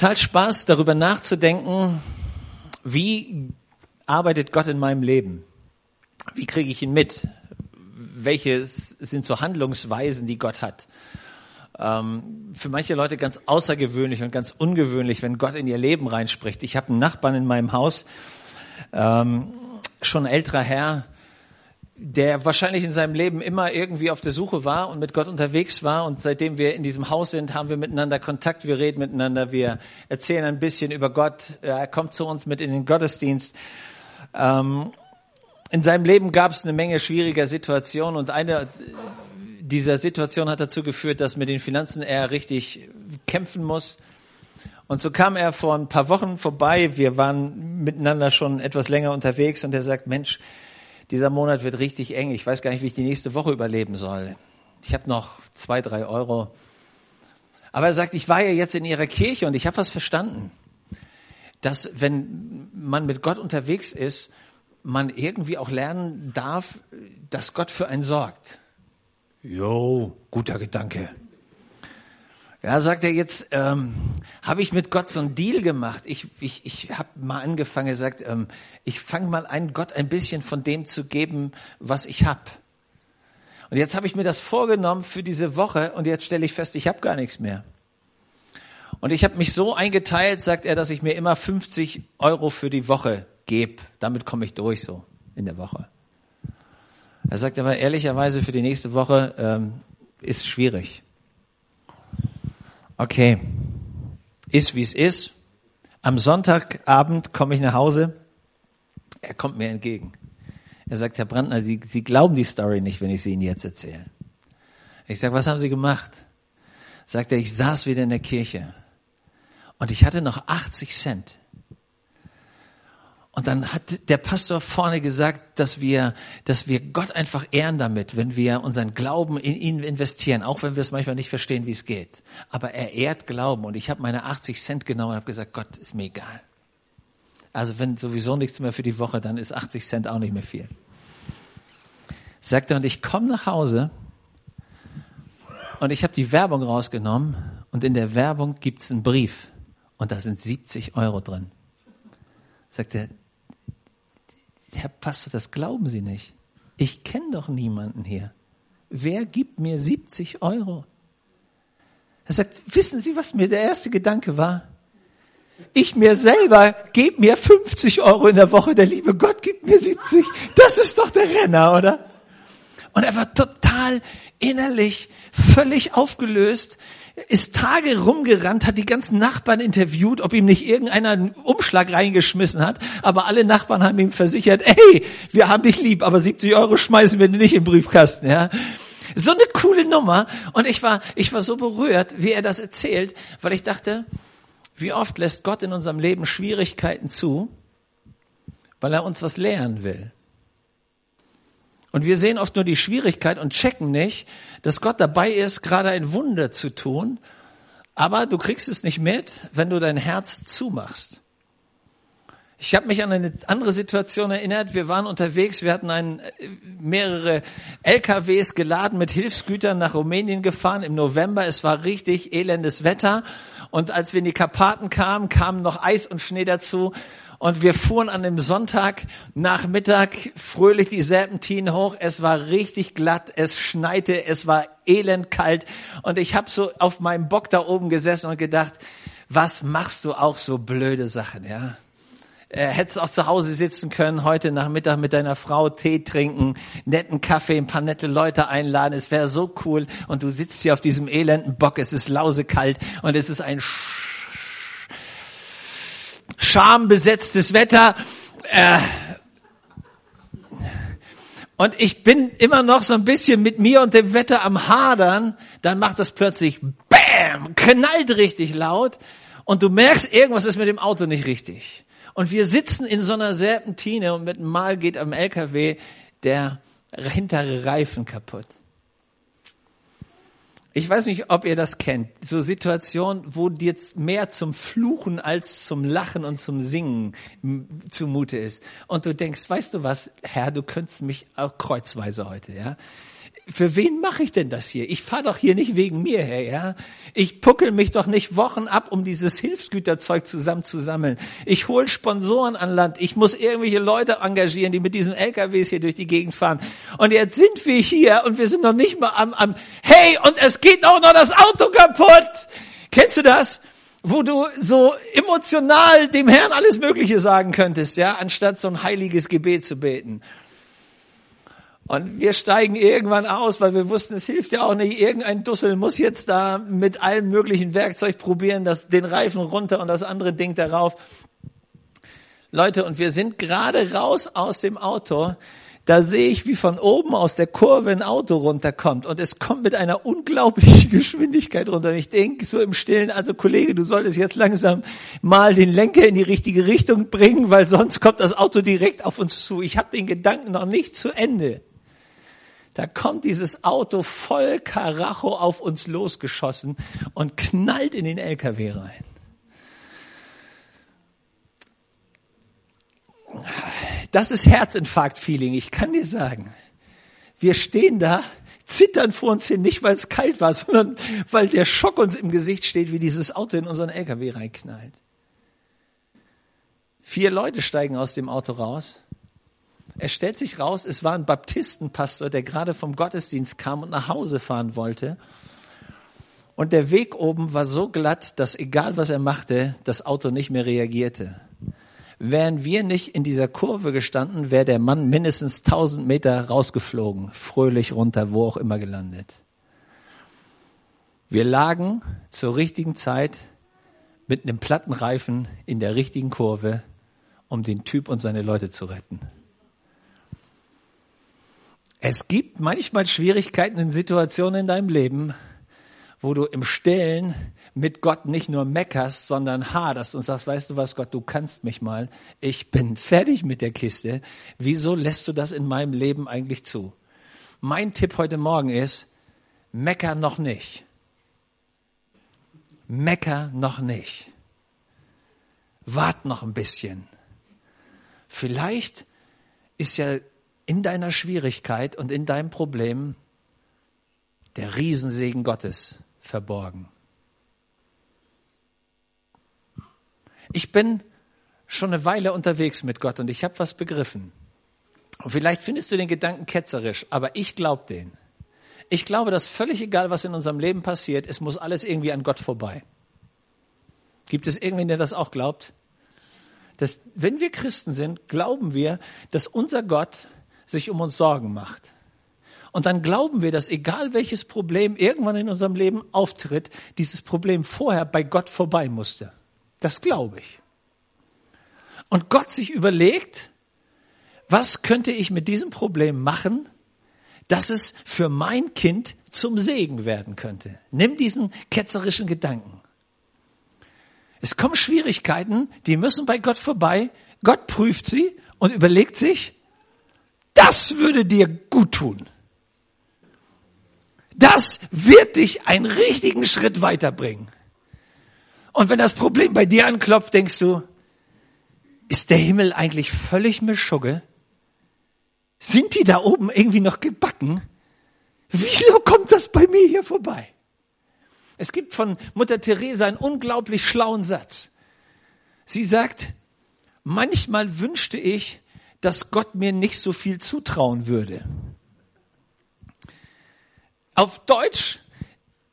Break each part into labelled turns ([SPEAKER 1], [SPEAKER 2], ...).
[SPEAKER 1] total Spaß, darüber nachzudenken, wie arbeitet Gott in meinem Leben? Wie kriege ich ihn mit? Welche sind so Handlungsweisen, die Gott hat? Ähm, für manche Leute ganz außergewöhnlich und ganz ungewöhnlich, wenn Gott in ihr Leben reinspricht. Ich habe einen Nachbarn in meinem Haus, ähm, schon älterer Herr, der wahrscheinlich in seinem Leben immer irgendwie auf der Suche war und mit Gott unterwegs war. Und seitdem wir in diesem Haus sind, haben wir miteinander Kontakt, wir reden miteinander, wir erzählen ein bisschen über Gott. Er kommt zu uns mit in den Gottesdienst. Ähm, in seinem Leben gab es eine Menge schwieriger Situationen und eine dieser Situation hat dazu geführt, dass mit den Finanzen er richtig kämpfen muss. Und so kam er vor ein paar Wochen vorbei. Wir waren miteinander schon etwas länger unterwegs und er sagt, Mensch, dieser Monat wird richtig eng. Ich weiß gar nicht, wie ich die nächste Woche überleben soll. Ich habe noch zwei, drei Euro. Aber er sagt, ich war ja jetzt in ihrer Kirche und ich habe was verstanden, dass wenn man mit Gott unterwegs ist, man irgendwie auch lernen darf, dass Gott für einen sorgt. Jo, guter Gedanke. Ja, sagt er jetzt, ähm, habe ich mit Gott so einen Deal gemacht. Ich, ich, ich habe mal angefangen, er sagt, ähm, ich fange mal an, Gott ein bisschen von dem zu geben, was ich hab. Und jetzt habe ich mir das vorgenommen für diese Woche und jetzt stelle ich fest, ich habe gar nichts mehr. Und ich habe mich so eingeteilt, sagt er, dass ich mir immer 50 Euro für die Woche gebe. Damit komme ich durch so in der Woche. Er sagt aber ehrlicherweise, für die nächste Woche ähm, ist schwierig. Okay, ist wie es ist. Am Sonntagabend komme ich nach Hause. Er kommt mir entgegen. Er sagt, Herr Brandner, Sie, Sie glauben die Story nicht, wenn ich sie Ihnen jetzt erzähle. Ich sage, was haben Sie gemacht? Sagt er, ich saß wieder in der Kirche und ich hatte noch 80 Cent. Und dann hat der Pastor vorne gesagt, dass wir, dass wir Gott einfach ehren damit, wenn wir unseren Glauben in ihn investieren, auch wenn wir es manchmal nicht verstehen, wie es geht. Aber er ehrt Glauben und ich habe meine 80 Cent genommen und habe gesagt, Gott ist mir egal. Also wenn sowieso nichts mehr für die Woche, dann ist 80 Cent auch nicht mehr viel. Sagt er, und ich komme nach Hause und ich habe die Werbung rausgenommen und in der Werbung gibt's einen Brief und da sind 70 Euro drin. Sagt er, Herr Pastor, das glauben Sie nicht. Ich kenne doch niemanden hier. Wer gibt mir 70 Euro? Er sagt, wissen Sie, was mir der erste Gedanke war? Ich mir selber gebe mir 50 Euro in der Woche, der liebe Gott gibt mir 70. Das ist doch der Renner, oder? Und er war total innerlich völlig aufgelöst, ist Tage rumgerannt, hat die ganzen Nachbarn interviewt, ob ihm nicht irgendeiner einen Umschlag reingeschmissen hat. Aber alle Nachbarn haben ihm versichert, ey, wir haben dich lieb, aber 70 Euro schmeißen wir nicht im Briefkasten, ja. So eine coole Nummer. Und ich war, ich war so berührt, wie er das erzählt, weil ich dachte, wie oft lässt Gott in unserem Leben Schwierigkeiten zu, weil er uns was lehren will. Und wir sehen oft nur die Schwierigkeit und checken nicht, dass Gott dabei ist, gerade ein Wunder zu tun. Aber du kriegst es nicht mit, wenn du dein Herz zumachst. Ich habe mich an eine andere Situation erinnert. Wir waren unterwegs, wir hatten ein, mehrere LKWs geladen mit Hilfsgütern nach Rumänien gefahren im November. Es war richtig elendes Wetter. Und als wir in die Karpaten kamen, kamen noch Eis und Schnee dazu. Und wir fuhren an dem Sonntag Nachmittag fröhlich die Serpentinen hoch. Es war richtig glatt, es schneite, es war elend kalt. Und ich habe so auf meinem Bock da oben gesessen und gedacht, was machst du auch so blöde Sachen, ja? Äh, hättest auch zu Hause sitzen können, heute Nachmittag mit deiner Frau Tee trinken, netten Kaffee, ein paar nette Leute einladen. Es wäre so cool. Und du sitzt hier auf diesem elenden Bock. Es ist lausekalt und es ist ein schambesetztes Wetter. Äh, und ich bin immer noch so ein bisschen mit mir und dem Wetter am Hadern, dann macht das plötzlich BÄM, knallt richtig laut und du merkst, irgendwas ist mit dem Auto nicht richtig. Und wir sitzen in so einer Serpentine und mit einem Mal geht am LKW der hintere Reifen kaputt. Ich weiß nicht, ob ihr das kennt. So Situationen, wo dir mehr zum Fluchen als zum Lachen und zum Singen zumute ist. Und du denkst, weißt du was, Herr, du könntest mich auch kreuzweise heute, ja? Für wen mache ich denn das hier? Ich fahre doch hier nicht wegen mir her, ja? Ich puckel mich doch nicht Wochen ab, um dieses Hilfsgüterzeug zusammenzusammeln. Ich hole Sponsoren an Land. Ich muss irgendwelche Leute engagieren, die mit diesen LKWs hier durch die Gegend fahren. Und jetzt sind wir hier und wir sind noch nicht mal am, am hey, und es geht auch noch das Auto kaputt. Kennst du das? Wo du so emotional dem Herrn alles Mögliche sagen könntest, ja, anstatt so ein heiliges Gebet zu beten. Und wir steigen irgendwann aus, weil wir wussten, es hilft ja auch nicht. Irgendein Dussel muss jetzt da mit allem möglichen Werkzeug probieren, das, den Reifen runter und das andere Ding darauf. Leute, und wir sind gerade raus aus dem Auto. Da sehe ich, wie von oben aus der Kurve ein Auto runterkommt. Und es kommt mit einer unglaublichen Geschwindigkeit runter. Und ich denke so im Stillen, also Kollege, du solltest jetzt langsam mal den Lenker in die richtige Richtung bringen, weil sonst kommt das Auto direkt auf uns zu. Ich habe den Gedanken noch nicht zu Ende. Da kommt dieses Auto voll Karacho auf uns losgeschossen und knallt in den LKW rein. Das ist Herzinfarkt-Feeling, ich kann dir sagen. Wir stehen da, zittern vor uns hin, nicht weil es kalt war, sondern weil der Schock uns im Gesicht steht, wie dieses Auto in unseren LKW reinknallt. Vier Leute steigen aus dem Auto raus es stellt sich raus, es war ein Baptistenpastor, der gerade vom Gottesdienst kam und nach Hause fahren wollte. Und der Weg oben war so glatt, dass egal was er machte, das Auto nicht mehr reagierte. Wären wir nicht in dieser Kurve gestanden, wäre der Mann mindestens 1000 Meter rausgeflogen, fröhlich runter, wo auch immer gelandet. Wir lagen zur richtigen Zeit mit einem Plattenreifen in der richtigen Kurve, um den Typ und seine Leute zu retten. Es gibt manchmal Schwierigkeiten in Situationen in deinem Leben, wo du im Stillen mit Gott nicht nur meckerst, sondern haderst und sagst, weißt du was, Gott, du kannst mich mal. Ich bin fertig mit der Kiste. Wieso lässt du das in meinem Leben eigentlich zu? Mein Tipp heute Morgen ist, mecker noch nicht. Mecker noch nicht. Wart noch ein bisschen. Vielleicht ist ja in deiner Schwierigkeit und in deinem Problem der Riesensegen Gottes verborgen. Ich bin schon eine Weile unterwegs mit Gott und ich habe was begriffen. Und vielleicht findest du den Gedanken ketzerisch, aber ich glaube den. Ich glaube, dass völlig egal, was in unserem Leben passiert, es muss alles irgendwie an Gott vorbei. Gibt es irgendwen, der das auch glaubt? Dass, wenn wir Christen sind, glauben wir, dass unser Gott sich um uns Sorgen macht. Und dann glauben wir, dass egal welches Problem irgendwann in unserem Leben auftritt, dieses Problem vorher bei Gott vorbei musste. Das glaube ich. Und Gott sich überlegt, was könnte ich mit diesem Problem machen, dass es für mein Kind zum Segen werden könnte. Nimm diesen ketzerischen Gedanken. Es kommen Schwierigkeiten, die müssen bei Gott vorbei. Gott prüft sie und überlegt sich, das würde dir gut tun. Das wird dich einen richtigen Schritt weiterbringen. Und wenn das Problem bei dir anklopft, denkst du, ist der Himmel eigentlich völlig Mischugge? Sind die da oben irgendwie noch gebacken? Wieso kommt das bei mir hier vorbei? Es gibt von Mutter Teresa einen unglaublich schlauen Satz. Sie sagt, manchmal wünschte ich, dass Gott mir nicht so viel zutrauen würde. Auf Deutsch,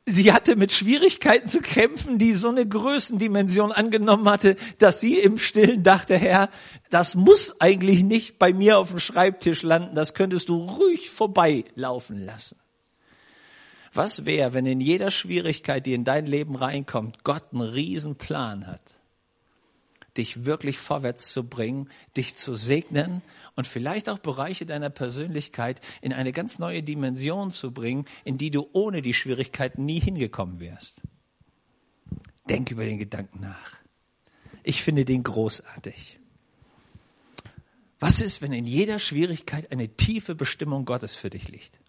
[SPEAKER 1] sie hatte mit Schwierigkeiten zu kämpfen, die so eine Größendimension angenommen hatte, dass sie im Stillen dachte, Herr, das muss eigentlich nicht bei mir auf dem Schreibtisch landen, das könntest du ruhig vorbeilaufen lassen. Was wäre, wenn in jeder Schwierigkeit, die in dein Leben reinkommt, Gott einen riesen Plan hat? Dich wirklich vorwärts zu bringen, dich zu segnen und vielleicht auch Bereiche deiner Persönlichkeit in eine ganz neue Dimension zu bringen, in die du ohne die Schwierigkeiten nie hingekommen wärst. Denk über den Gedanken nach. Ich finde den großartig. Was ist, wenn in jeder Schwierigkeit eine tiefe Bestimmung Gottes für dich liegt?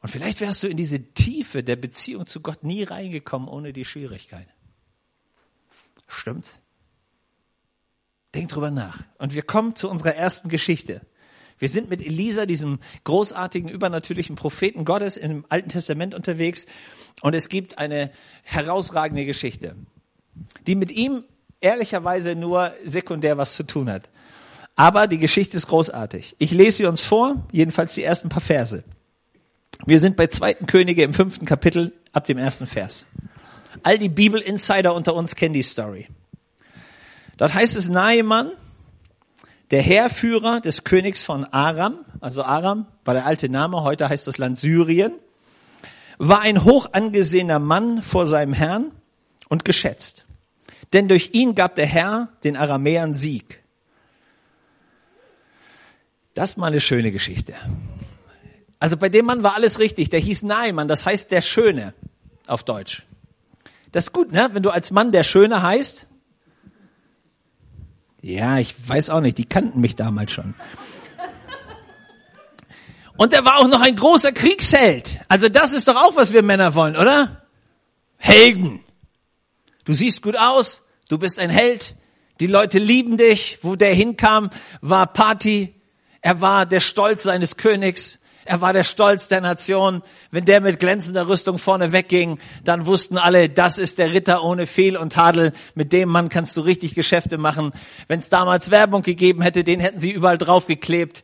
[SPEAKER 1] Und vielleicht wärst du in diese Tiefe der Beziehung zu Gott nie reingekommen ohne die Schwierigkeit. Stimmt's? Denk drüber nach. Und wir kommen zu unserer ersten Geschichte. Wir sind mit Elisa, diesem großartigen, übernatürlichen Propheten Gottes im Alten Testament unterwegs und es gibt eine herausragende Geschichte, die mit ihm ehrlicherweise nur sekundär was zu tun hat. Aber die Geschichte ist großartig. Ich lese sie uns vor, jedenfalls die ersten paar Verse. Wir sind bei zweiten Könige im fünften Kapitel ab dem ersten Vers. All die Bibel-Insider unter uns kennen die Story. Dort heißt es Naemann, der Heerführer des Königs von Aram, also Aram war der alte Name, heute heißt das Land Syrien, war ein hoch angesehener Mann vor seinem Herrn und geschätzt. Denn durch ihn gab der Herr den Aramäern Sieg. Das ist mal eine schöne Geschichte. Also bei dem Mann war alles richtig. Der hieß Naaman, das heißt der Schöne auf Deutsch. Das ist gut, ne? Wenn du als Mann der Schöne heißt. Ja, ich weiß auch nicht, die kannten mich damals schon. Und er war auch noch ein großer Kriegsheld. Also das ist doch auch, was wir Männer wollen, oder? Helden. Du siehst gut aus, du bist ein Held, die Leute lieben dich. Wo der hinkam, war Party. Er war der Stolz seines Königs. Er war der Stolz der Nation. Wenn der mit glänzender Rüstung vorne wegging, dann wussten alle, das ist der Ritter ohne Fehl und Tadel. Mit dem Mann kannst du richtig Geschäfte machen. Wenn es damals Werbung gegeben hätte, den hätten sie überall draufgeklebt.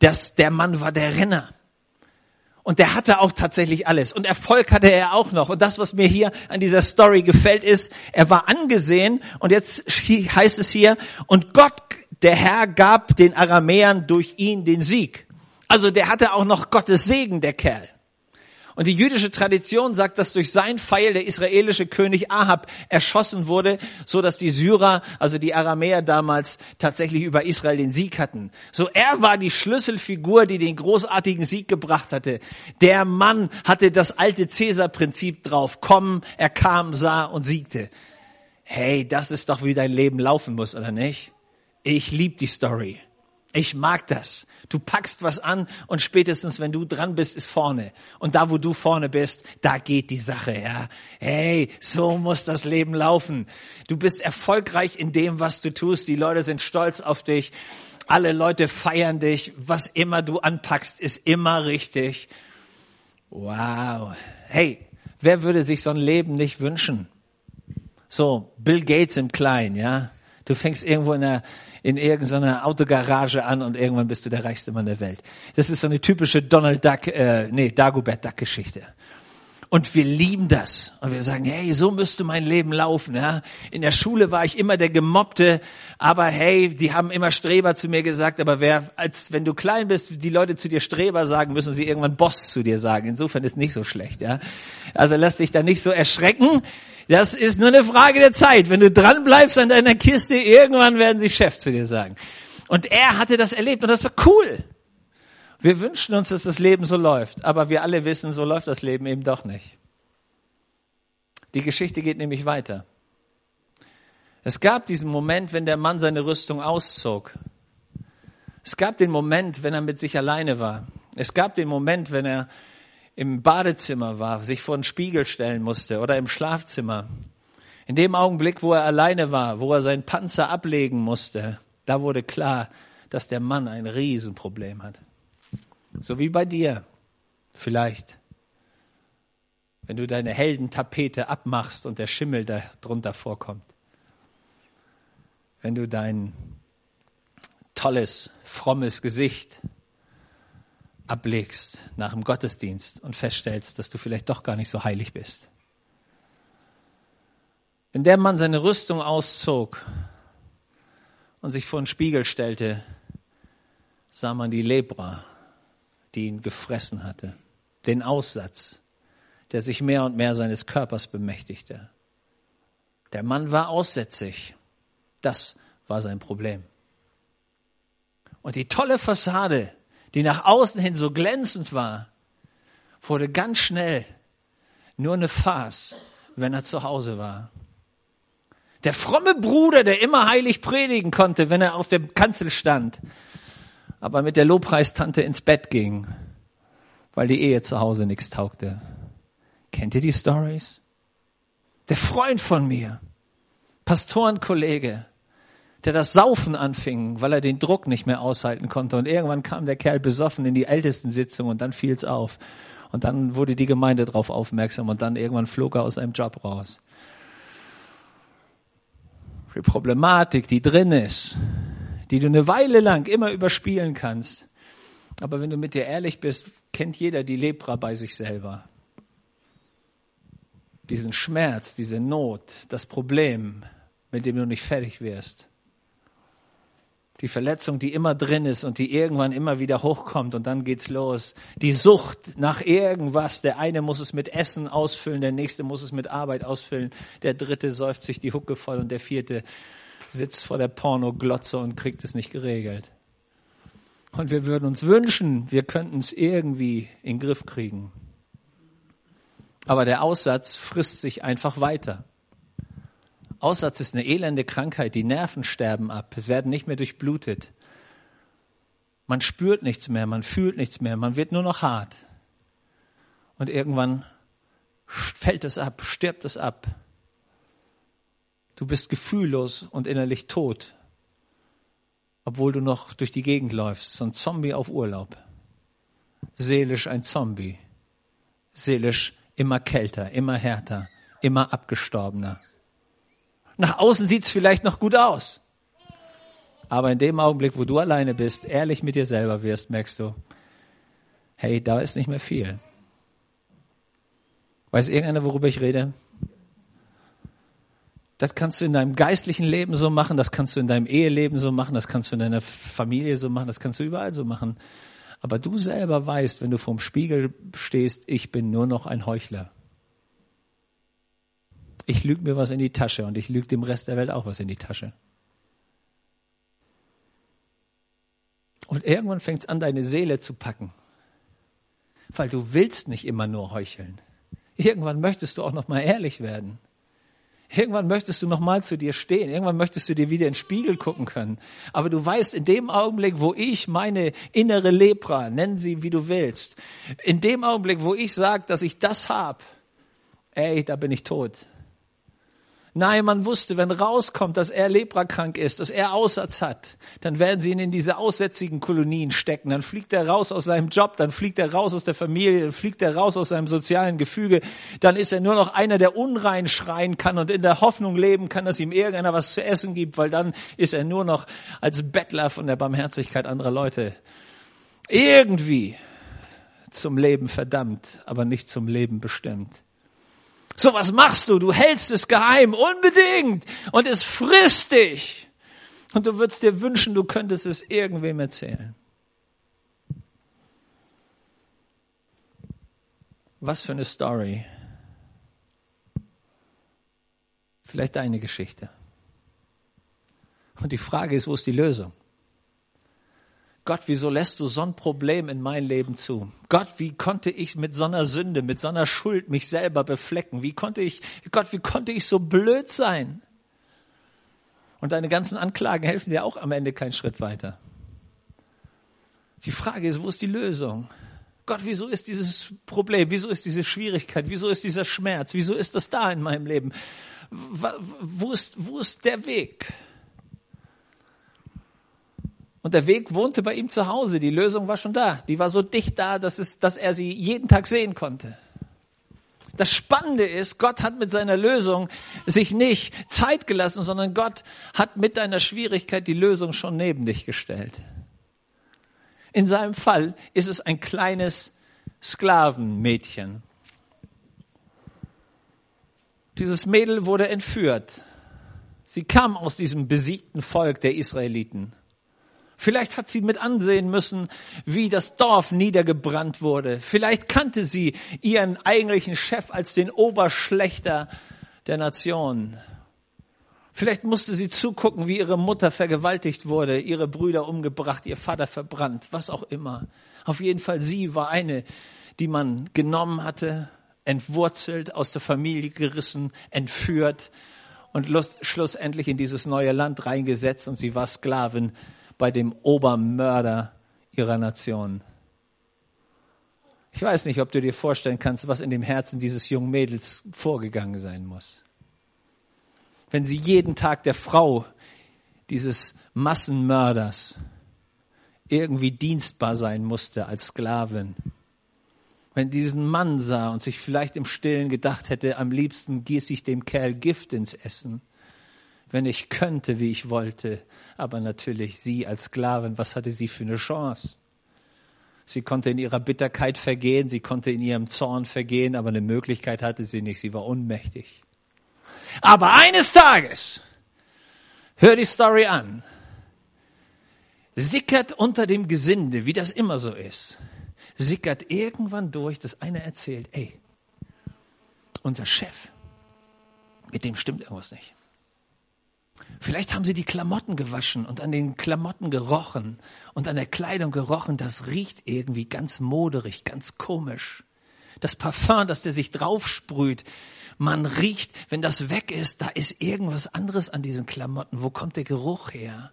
[SPEAKER 1] Das, der Mann war der Renner. Und der hatte auch tatsächlich alles. Und Erfolg hatte er auch noch. Und das, was mir hier an dieser Story gefällt, ist, er war angesehen. Und jetzt heißt es hier, und Gott, der Herr, gab den Aramäern durch ihn den Sieg. Also der hatte auch noch Gottes Segen, der Kerl. Und die jüdische Tradition sagt, dass durch sein Pfeil der israelische König Ahab erschossen wurde, so dass die Syrer, also die Aramäer damals tatsächlich über Israel den Sieg hatten. So er war die Schlüsselfigur, die den großartigen Sieg gebracht hatte. Der Mann hatte das alte Cäsar-Prinzip drauf. Kommen, er kam, sah und siegte. Hey, das ist doch wie dein Leben laufen muss, oder nicht? Ich lieb die Story. Ich mag das. Du packst was an und spätestens, wenn du dran bist, ist vorne. Und da, wo du vorne bist, da geht die Sache, ja. Hey, so muss das Leben laufen. Du bist erfolgreich in dem, was du tust. Die Leute sind stolz auf dich. Alle Leute feiern dich. Was immer du anpackst, ist immer richtig. Wow. Hey, wer würde sich so ein Leben nicht wünschen? So, Bill Gates im Kleinen, ja. Du fängst irgendwo in der in irgendeiner Autogarage an und irgendwann bist du der reichste Mann der Welt. Das ist so eine typische Donald Duck, äh, nee, Dagobert Duck Geschichte. Und wir lieben das. Und wir sagen, hey, so müsste mein Leben laufen. Ja? In der Schule war ich immer der Gemobbte, aber hey, die haben immer Streber zu mir gesagt, aber wer, als wenn du klein bist, die Leute zu dir Streber sagen, müssen sie irgendwann Boss zu dir sagen. Insofern ist nicht so schlecht. Ja? Also lass dich da nicht so erschrecken. Das ist nur eine Frage der Zeit. Wenn du dran bleibst an deiner Kiste, irgendwann werden sie Chef zu dir sagen. Und er hatte das erlebt und das war cool. Wir wünschen uns, dass das Leben so läuft, aber wir alle wissen, so läuft das Leben eben doch nicht. Die Geschichte geht nämlich weiter. Es gab diesen Moment, wenn der Mann seine Rüstung auszog. Es gab den Moment, wenn er mit sich alleine war. Es gab den Moment, wenn er im Badezimmer war, sich vor den Spiegel stellen musste oder im Schlafzimmer. In dem Augenblick, wo er alleine war, wo er seinen Panzer ablegen musste, da wurde klar, dass der Mann ein Riesenproblem hat. So wie bei dir vielleicht. Wenn du deine Heldentapete abmachst und der Schimmel da drunter vorkommt. Wenn du dein tolles, frommes Gesicht ablegst nach dem Gottesdienst und feststellst, dass du vielleicht doch gar nicht so heilig bist. Wenn der Mann seine Rüstung auszog und sich vor den Spiegel stellte, sah man die Lepra, die ihn gefressen hatte, den Aussatz, der sich mehr und mehr seines Körpers bemächtigte. Der Mann war aussätzig. Das war sein Problem. Und die tolle Fassade, die nach außen hin so glänzend war, wurde ganz schnell nur eine Farce, wenn er zu Hause war. Der fromme Bruder, der immer heilig predigen konnte, wenn er auf der Kanzel stand, aber mit der Lobpreistante ins Bett ging, weil die Ehe zu Hause nichts taugte. Kennt ihr die Stories? Der Freund von mir, Pastorenkollege, der das Saufen anfing, weil er den Druck nicht mehr aushalten konnte. Und irgendwann kam der Kerl besoffen in die Ältestensitzung und dann fiel's auf. Und dann wurde die Gemeinde darauf aufmerksam und dann irgendwann flog er aus seinem Job raus. Die Problematik, die drin ist, die du eine Weile lang immer überspielen kannst. Aber wenn du mit dir ehrlich bist, kennt jeder die Lepra bei sich selber. Diesen Schmerz, diese Not, das Problem, mit dem du nicht fertig wirst. Die Verletzung, die immer drin ist und die irgendwann immer wieder hochkommt und dann geht's los. Die Sucht nach irgendwas. Der eine muss es mit Essen ausfüllen, der nächste muss es mit Arbeit ausfüllen, der dritte säuft sich die Hucke voll und der vierte sitzt vor der Pornoglotze und kriegt es nicht geregelt. Und wir würden uns wünschen, wir könnten es irgendwie in den Griff kriegen. Aber der Aussatz frisst sich einfach weiter. Aussatz ist eine elende Krankheit, die Nerven sterben ab, es werden nicht mehr durchblutet. Man spürt nichts mehr, man fühlt nichts mehr, man wird nur noch hart. Und irgendwann fällt es ab, stirbt es ab. Du bist gefühllos und innerlich tot, obwohl du noch durch die Gegend läufst, so ein Zombie auf Urlaub. Seelisch ein Zombie, seelisch immer kälter, immer härter, immer abgestorbener. Nach außen sieht's vielleicht noch gut aus. Aber in dem Augenblick, wo du alleine bist, ehrlich mit dir selber wirst, merkst du, hey, da ist nicht mehr viel. Weiß irgendeiner, worüber ich rede? Das kannst du in deinem geistlichen Leben so machen, das kannst du in deinem Eheleben so machen, das kannst du in deiner Familie so machen, das kannst du überall so machen. Aber du selber weißt, wenn du vorm Spiegel stehst, ich bin nur noch ein Heuchler ich lüge mir was in die Tasche und ich lüge dem Rest der Welt auch was in die Tasche. Und irgendwann fängt es an, deine Seele zu packen. Weil du willst nicht immer nur heucheln. Irgendwann möchtest du auch noch mal ehrlich werden. Irgendwann möchtest du noch mal zu dir stehen. Irgendwann möchtest du dir wieder in den Spiegel gucken können. Aber du weißt, in dem Augenblick, wo ich meine innere Lepra, nennen sie wie du willst, in dem Augenblick, wo ich sage, dass ich das hab, ey, da bin ich tot. Nein, man wusste, wenn rauskommt, dass er leprakrank ist, dass er Aussatz hat, dann werden sie ihn in diese aussätzigen Kolonien stecken. Dann fliegt er raus aus seinem Job, dann fliegt er raus aus der Familie, dann fliegt er raus aus seinem sozialen Gefüge. Dann ist er nur noch einer, der unrein schreien kann und in der Hoffnung leben kann, dass ihm irgendeiner was zu essen gibt, weil dann ist er nur noch als Bettler von der Barmherzigkeit anderer Leute irgendwie zum Leben verdammt, aber nicht zum Leben bestimmt. So was machst du, du hältst es geheim, unbedingt. Und es frisst dich. Und du würdest dir wünschen, du könntest es irgendwem erzählen. Was für eine Story. Vielleicht deine Geschichte. Und die Frage ist, wo ist die Lösung? Gott, wieso lässt du so ein Problem in mein Leben zu? Gott, wie konnte ich mit so einer Sünde, mit so einer Schuld mich selber beflecken? Wie konnte ich, Gott, wie konnte ich so blöd sein? Und deine ganzen Anklagen helfen dir auch am Ende keinen Schritt weiter. Die Frage ist, wo ist die Lösung? Gott, wieso ist dieses Problem? Wieso ist diese Schwierigkeit? Wieso ist dieser Schmerz? Wieso ist das da in meinem Leben? Wo ist, wo ist der Weg? Und der Weg wohnte bei ihm zu Hause. Die Lösung war schon da. Die war so dicht da, dass, es, dass er sie jeden Tag sehen konnte. Das Spannende ist, Gott hat mit seiner Lösung sich nicht Zeit gelassen, sondern Gott hat mit deiner Schwierigkeit die Lösung schon neben dich gestellt. In seinem Fall ist es ein kleines Sklavenmädchen. Dieses Mädel wurde entführt. Sie kam aus diesem besiegten Volk der Israeliten. Vielleicht hat sie mit ansehen müssen, wie das Dorf niedergebrannt wurde. Vielleicht kannte sie ihren eigentlichen Chef als den Oberschlechter der Nation. Vielleicht musste sie zugucken, wie ihre Mutter vergewaltigt wurde, ihre Brüder umgebracht, ihr Vater verbrannt, was auch immer. Auf jeden Fall, sie war eine, die man genommen hatte, entwurzelt, aus der Familie gerissen, entführt und schlussendlich in dieses neue Land reingesetzt und sie war Sklavin bei dem Obermörder ihrer Nation. Ich weiß nicht, ob du dir vorstellen kannst, was in dem Herzen dieses jungen Mädels vorgegangen sein muss. Wenn sie jeden Tag der Frau dieses Massenmörders irgendwie dienstbar sein musste als Sklavin. Wenn diesen Mann sah und sich vielleicht im Stillen gedacht hätte, am liebsten gieße ich dem Kerl Gift ins Essen, wenn ich könnte, wie ich wollte. Aber natürlich sie als Sklavin, was hatte sie für eine Chance? Sie konnte in ihrer Bitterkeit vergehen, sie konnte in ihrem Zorn vergehen, aber eine Möglichkeit hatte sie nicht, sie war ohnmächtig. Aber eines Tages, hör die Story an, sickert unter dem Gesinde, wie das immer so ist, sickert irgendwann durch, dass einer erzählt, ey, unser Chef, mit dem stimmt irgendwas nicht. Vielleicht haben sie die Klamotten gewaschen und an den Klamotten gerochen und an der Kleidung gerochen, das riecht irgendwie ganz moderig, ganz komisch. Das Parfum, das der sich draufsprüht, man riecht, wenn das weg ist, da ist irgendwas anderes an diesen Klamotten. Wo kommt der Geruch her?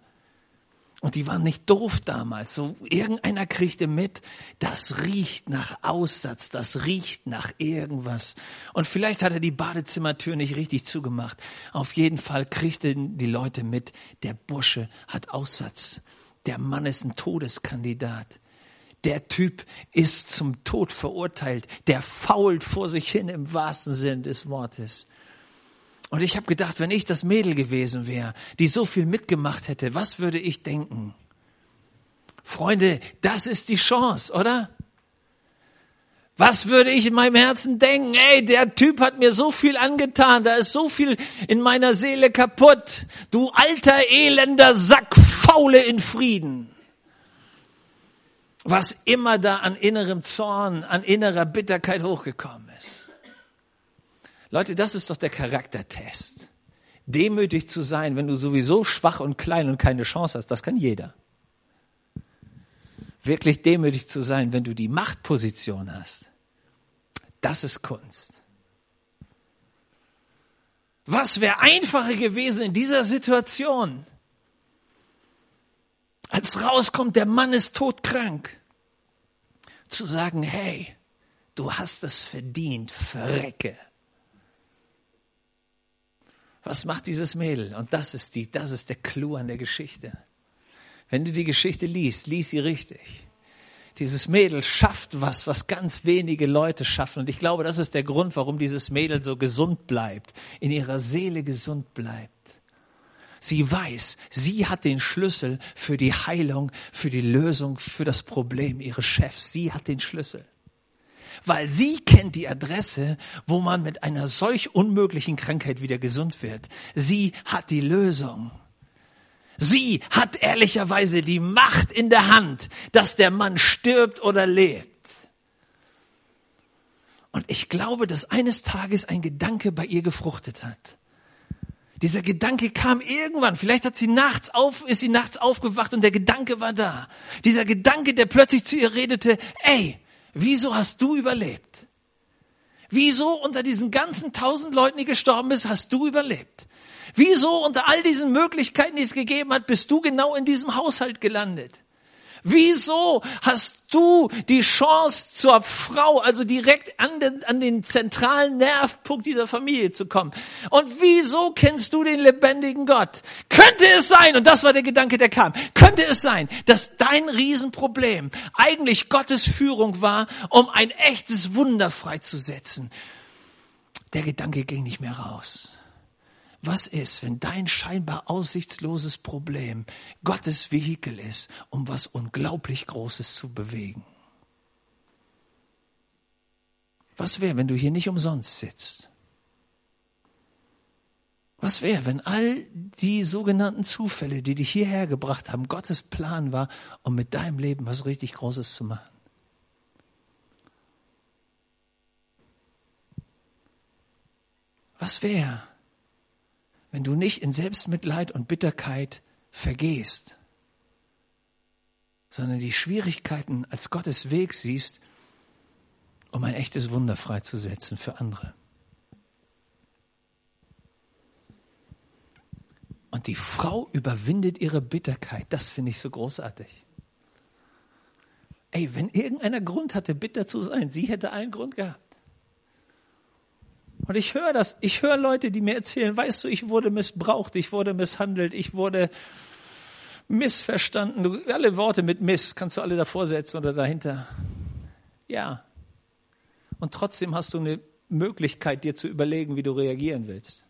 [SPEAKER 1] Und die waren nicht doof damals. So irgendeiner kriegte mit, das riecht nach Aussatz, das riecht nach irgendwas. Und vielleicht hat er die Badezimmertür nicht richtig zugemacht. Auf jeden Fall kriegten die Leute mit, der Bursche hat Aussatz. Der Mann ist ein Todeskandidat. Der Typ ist zum Tod verurteilt. Der fault vor sich hin im wahrsten Sinn des Wortes. Und ich habe gedacht, wenn ich das Mädel gewesen wäre, die so viel mitgemacht hätte, was würde ich denken? Freunde, das ist die Chance, oder? Was würde ich in meinem Herzen denken? Ey, der Typ hat mir so viel angetan, da ist so viel in meiner Seele kaputt. Du alter elender Sack, faule in Frieden. Was immer da an innerem Zorn, an innerer Bitterkeit hochgekommen. Leute, das ist doch der Charaktertest. Demütig zu sein, wenn du sowieso schwach und klein und keine Chance hast, das kann jeder. Wirklich demütig zu sein, wenn du die Machtposition hast, das ist Kunst. Was wäre einfacher gewesen in dieser Situation? Als rauskommt, der Mann ist todkrank, zu sagen, hey, du hast es verdient, verrecke. Was macht dieses Mädel? Und das ist die, das ist der Clou an der Geschichte. Wenn du die Geschichte liest, lies sie richtig. Dieses Mädel schafft was, was ganz wenige Leute schaffen. Und ich glaube, das ist der Grund, warum dieses Mädel so gesund bleibt, in ihrer Seele gesund bleibt. Sie weiß, sie hat den Schlüssel für die Heilung, für die Lösung, für das Problem ihres Chefs. Sie hat den Schlüssel weil sie kennt die Adresse, wo man mit einer solch unmöglichen Krankheit wieder gesund wird. Sie hat die Lösung. Sie hat ehrlicherweise die Macht in der Hand, dass der Mann stirbt oder lebt. Und ich glaube, dass eines Tages ein Gedanke bei ihr gefruchtet hat. Dieser Gedanke kam irgendwann. Vielleicht hat sie nachts auf, ist sie nachts aufgewacht und der Gedanke war da. Dieser Gedanke, der plötzlich zu ihr redete, ey, Wieso hast du überlebt? Wieso unter diesen ganzen tausend Leuten, die gestorben sind, hast du überlebt? Wieso unter all diesen Möglichkeiten, die es gegeben hat, bist du genau in diesem Haushalt gelandet? Wieso hast du die Chance zur Frau, also direkt an den, an den zentralen Nervpunkt dieser Familie zu kommen? Und wieso kennst du den lebendigen Gott? Könnte es sein, und das war der Gedanke, der kam, könnte es sein, dass dein Riesenproblem eigentlich Gottes Führung war, um ein echtes Wunder freizusetzen? Der Gedanke ging nicht mehr raus. Was ist, wenn dein scheinbar aussichtsloses Problem Gottes Vehikel ist, um was unglaublich Großes zu bewegen? Was wäre, wenn du hier nicht umsonst sitzt? Was wäre, wenn all die sogenannten Zufälle, die dich hierher gebracht haben, Gottes Plan war, um mit deinem Leben was richtig Großes zu machen? Was wäre, wenn du nicht in Selbstmitleid und Bitterkeit vergehst, sondern die Schwierigkeiten als Gottes Weg siehst, um ein echtes Wunder freizusetzen für andere. Und die Frau überwindet ihre Bitterkeit. Das finde ich so großartig. Ey, wenn irgendeiner Grund hatte, bitter zu sein, sie hätte allen Grund gehabt. Und ich höre das, ich höre Leute, die mir erzählen, weißt du, ich wurde missbraucht, ich wurde misshandelt, ich wurde missverstanden. Du, alle Worte mit Miss kannst du alle davor setzen oder dahinter. Ja. Und trotzdem hast du eine Möglichkeit, dir zu überlegen, wie du reagieren willst.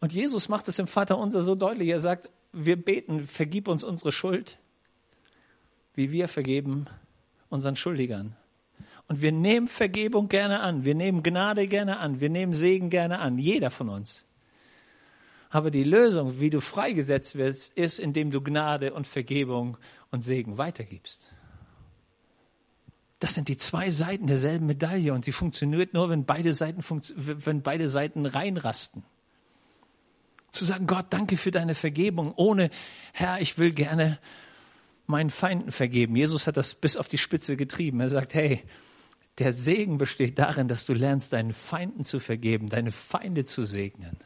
[SPEAKER 1] Und Jesus macht es im Vater unser so deutlich. Er sagt, wir beten, vergib uns unsere Schuld, wie wir vergeben unseren Schuldigern. Und wir nehmen Vergebung gerne an, wir nehmen Gnade gerne an, wir nehmen Segen gerne an, jeder von uns. Aber die Lösung, wie du freigesetzt wirst, ist, indem du Gnade und Vergebung und Segen weitergibst. Das sind die zwei Seiten derselben Medaille und sie funktioniert nur, wenn beide Seiten, wenn beide Seiten reinrasten. Zu sagen, Gott, danke für deine Vergebung, ohne, Herr, ich will gerne meinen Feinden vergeben. Jesus hat das bis auf die Spitze getrieben. Er sagt, hey, der Segen besteht darin, dass du lernst, deinen Feinden zu vergeben, deine Feinde zu segnen.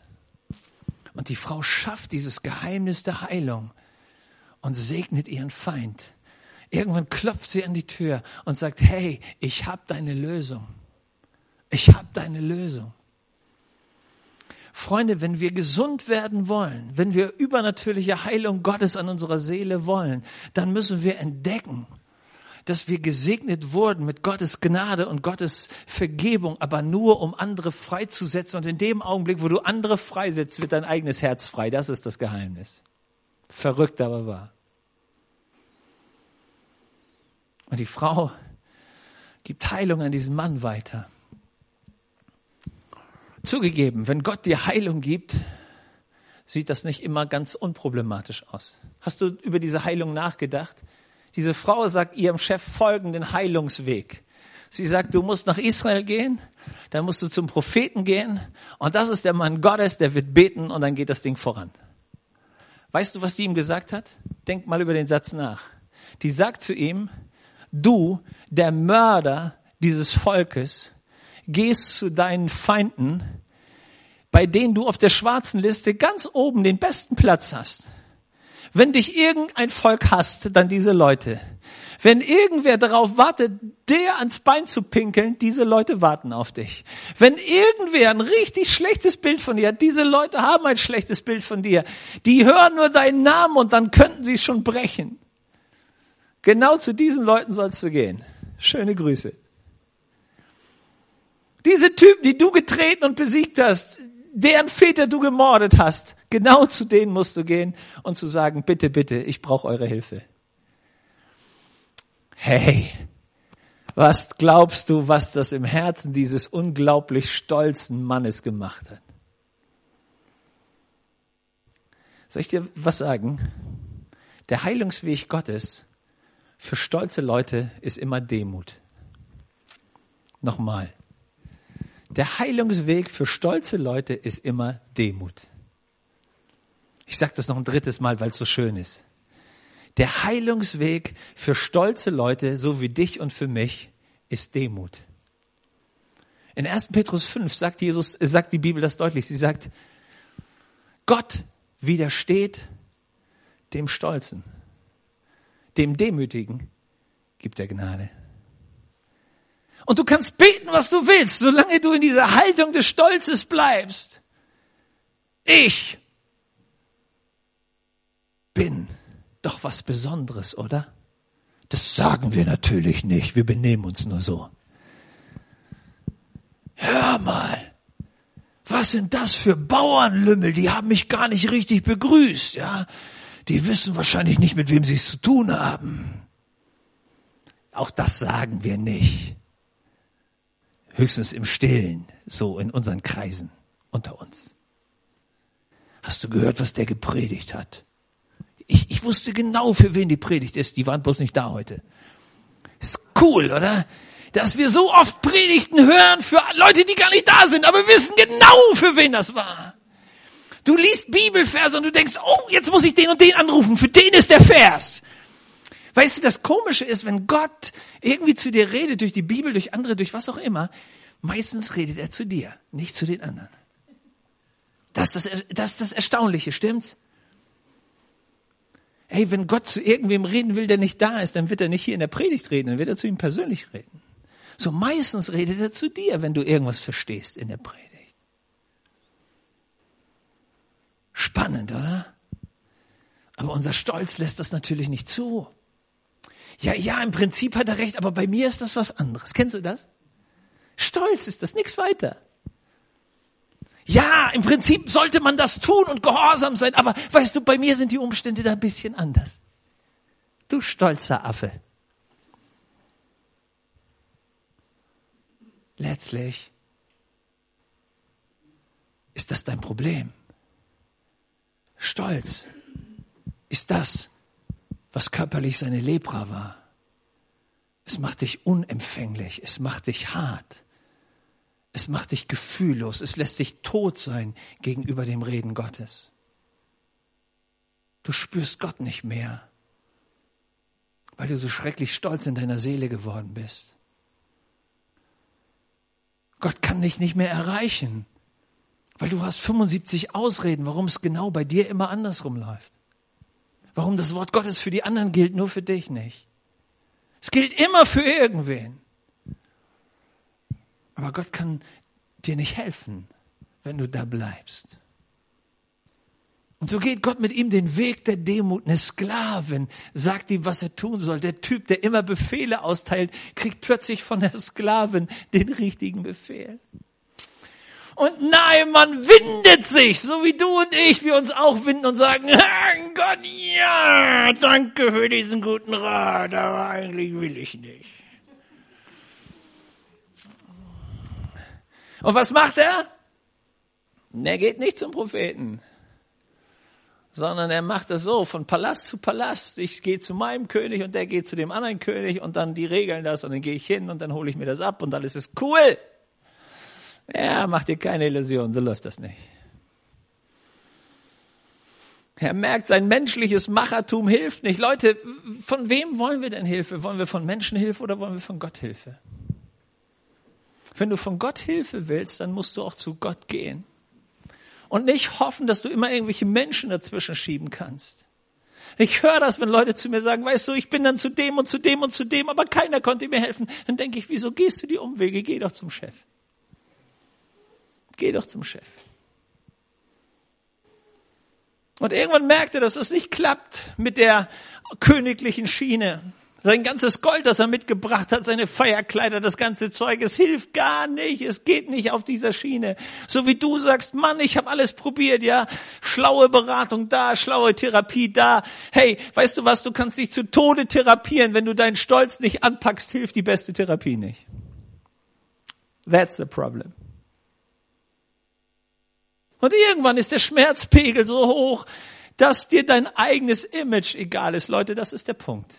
[SPEAKER 1] Und die Frau schafft dieses Geheimnis der Heilung und segnet ihren Feind. Irgendwann klopft sie an die Tür und sagt, hey, ich habe deine Lösung. Ich habe deine Lösung. Freunde, wenn wir gesund werden wollen, wenn wir übernatürliche Heilung Gottes an unserer Seele wollen, dann müssen wir entdecken, dass wir gesegnet wurden mit Gottes Gnade und Gottes Vergebung, aber nur um andere freizusetzen. Und in dem Augenblick, wo du andere freisetzt, wird dein eigenes Herz frei. Das ist das Geheimnis. Verrückt aber wahr. Und die Frau gibt Heilung an diesen Mann weiter. Zugegeben, wenn Gott dir Heilung gibt, sieht das nicht immer ganz unproblematisch aus. Hast du über diese Heilung nachgedacht? Diese Frau sagt ihrem Chef folgenden Heilungsweg. Sie sagt, du musst nach Israel gehen, dann musst du zum Propheten gehen und das ist der Mann Gottes, der wird beten und dann geht das Ding voran. Weißt du, was die ihm gesagt hat? Denk mal über den Satz nach. Die sagt zu ihm, du, der Mörder dieses Volkes, gehst zu deinen Feinden, bei denen du auf der schwarzen Liste ganz oben den besten Platz hast. Wenn dich irgendein Volk hasst, dann diese Leute. Wenn irgendwer darauf wartet, der ans Bein zu pinkeln, diese Leute warten auf dich. Wenn irgendwer ein richtig schlechtes Bild von dir hat, diese Leute haben ein schlechtes Bild von dir. Die hören nur deinen Namen und dann könnten sie schon brechen. Genau zu diesen Leuten sollst du gehen. Schöne Grüße. Diese Typen, die du getreten und besiegt hast, deren Väter du gemordet hast, genau zu denen musst du gehen und zu sagen, bitte, bitte, ich brauche eure Hilfe. Hey, was glaubst du, was das im Herzen dieses unglaublich stolzen Mannes gemacht hat? Soll ich dir was sagen? Der Heilungsweg Gottes für stolze Leute ist immer Demut. Nochmal. Der Heilungsweg für stolze Leute ist immer Demut. Ich sage das noch ein drittes Mal, weil es so schön ist. Der Heilungsweg für stolze Leute, so wie dich und für mich, ist Demut. In 1. Petrus 5 sagt Jesus, sagt die Bibel das deutlich. Sie sagt, Gott widersteht dem Stolzen. Dem Demütigen gibt er Gnade. Und du kannst beten, was du willst, solange du in dieser Haltung des Stolzes bleibst. Ich bin doch was Besonderes, oder? Das sagen wir natürlich nicht, wir benehmen uns nur so. Hör mal, was sind das für Bauernlümmel? Die haben mich gar nicht richtig begrüßt, ja? Die wissen wahrscheinlich nicht, mit wem sie es zu tun haben. Auch das sagen wir nicht höchstens im Stillen, so in unseren Kreisen unter uns. Hast du gehört, was der gepredigt hat? Ich, ich wusste genau, für wen die Predigt ist. Die waren bloß nicht da heute. Ist cool, oder? Dass wir so oft Predigten hören für Leute, die gar nicht da sind, aber wissen genau, für wen das war. Du liest Bibelverse und du denkst, oh, jetzt muss ich den und den anrufen. Für den ist der Vers. Weißt du, das Komische ist, wenn Gott irgendwie zu dir redet, durch die Bibel, durch andere, durch was auch immer, meistens redet er zu dir, nicht zu den anderen. Das ist das, das, ist das Erstaunliche, stimmt's? Hey, wenn Gott zu irgendwem reden will, der nicht da ist, dann wird er nicht hier in der Predigt reden, dann wird er zu ihm persönlich reden. So meistens redet er zu dir, wenn du irgendwas verstehst in der Predigt. Spannend, oder? Aber unser Stolz lässt das natürlich nicht zu. Ja, ja, im Prinzip hat er recht, aber bei mir ist das was anderes. Kennst du das? Stolz ist das, nichts weiter. Ja, im Prinzip sollte man das tun und gehorsam sein, aber weißt du, bei mir sind die Umstände da ein bisschen anders. Du stolzer Affe. Letztlich ist das dein Problem. Stolz ist das, was körperlich seine Lepra war. Es macht dich unempfänglich, es macht dich hart, es macht dich gefühllos, es lässt dich tot sein gegenüber dem Reden Gottes. Du spürst Gott nicht mehr, weil du so schrecklich stolz in deiner Seele geworden bist. Gott kann dich nicht mehr erreichen, weil du hast 75 Ausreden, warum es genau bei dir immer andersrum läuft. Warum das Wort Gottes für die anderen gilt, nur für dich nicht. Es gilt immer für irgendwen. Aber Gott kann dir nicht helfen, wenn du da bleibst. Und so geht Gott mit ihm den Weg der Demut. Eine Sklavin sagt ihm, was er tun soll. Der Typ, der immer Befehle austeilt, kriegt plötzlich von der Sklavin den richtigen Befehl. Und nein, man windet sich, so wie du und ich, wir uns auch winden und sagen, Gott, ja, danke für diesen guten Rat, aber eigentlich will ich nicht. Und was macht er? Er geht nicht zum Propheten, sondern er macht es so, von Palast zu Palast. Ich gehe zu meinem König und der geht zu dem anderen König und dann die regeln das und dann gehe ich hin und dann hole ich mir das ab und alles ist cool. Ja, mach dir keine Illusion, so läuft das nicht. Er merkt, sein menschliches Machertum hilft nicht. Leute, von wem wollen wir denn Hilfe? Wollen wir von Menschen Hilfe oder wollen wir von Gott Hilfe? Wenn du von Gott Hilfe willst, dann musst du auch zu Gott gehen. Und nicht hoffen, dass du immer irgendwelche Menschen dazwischen schieben kannst. Ich höre das, wenn Leute zu mir sagen, weißt du, ich bin dann zu dem und zu dem und zu dem, aber keiner konnte mir helfen. Dann denke ich, wieso gehst du die Umwege? Geh doch zum Chef. Geh doch zum Chef. Und irgendwann merkte, dass das nicht klappt mit der königlichen Schiene. Sein ganzes Gold, das er mitgebracht hat, seine Feierkleider, das ganze Zeug, es hilft gar nicht, es geht nicht auf dieser Schiene. So wie du sagst, Mann, ich habe alles probiert, ja, schlaue Beratung da, schlaue Therapie da. Hey, weißt du was, du kannst dich zu Tode therapieren, wenn du deinen Stolz nicht anpackst, hilft die beste Therapie nicht. That's the problem. Und irgendwann ist der Schmerzpegel so hoch, dass dir dein eigenes Image egal ist. Leute, das ist der Punkt.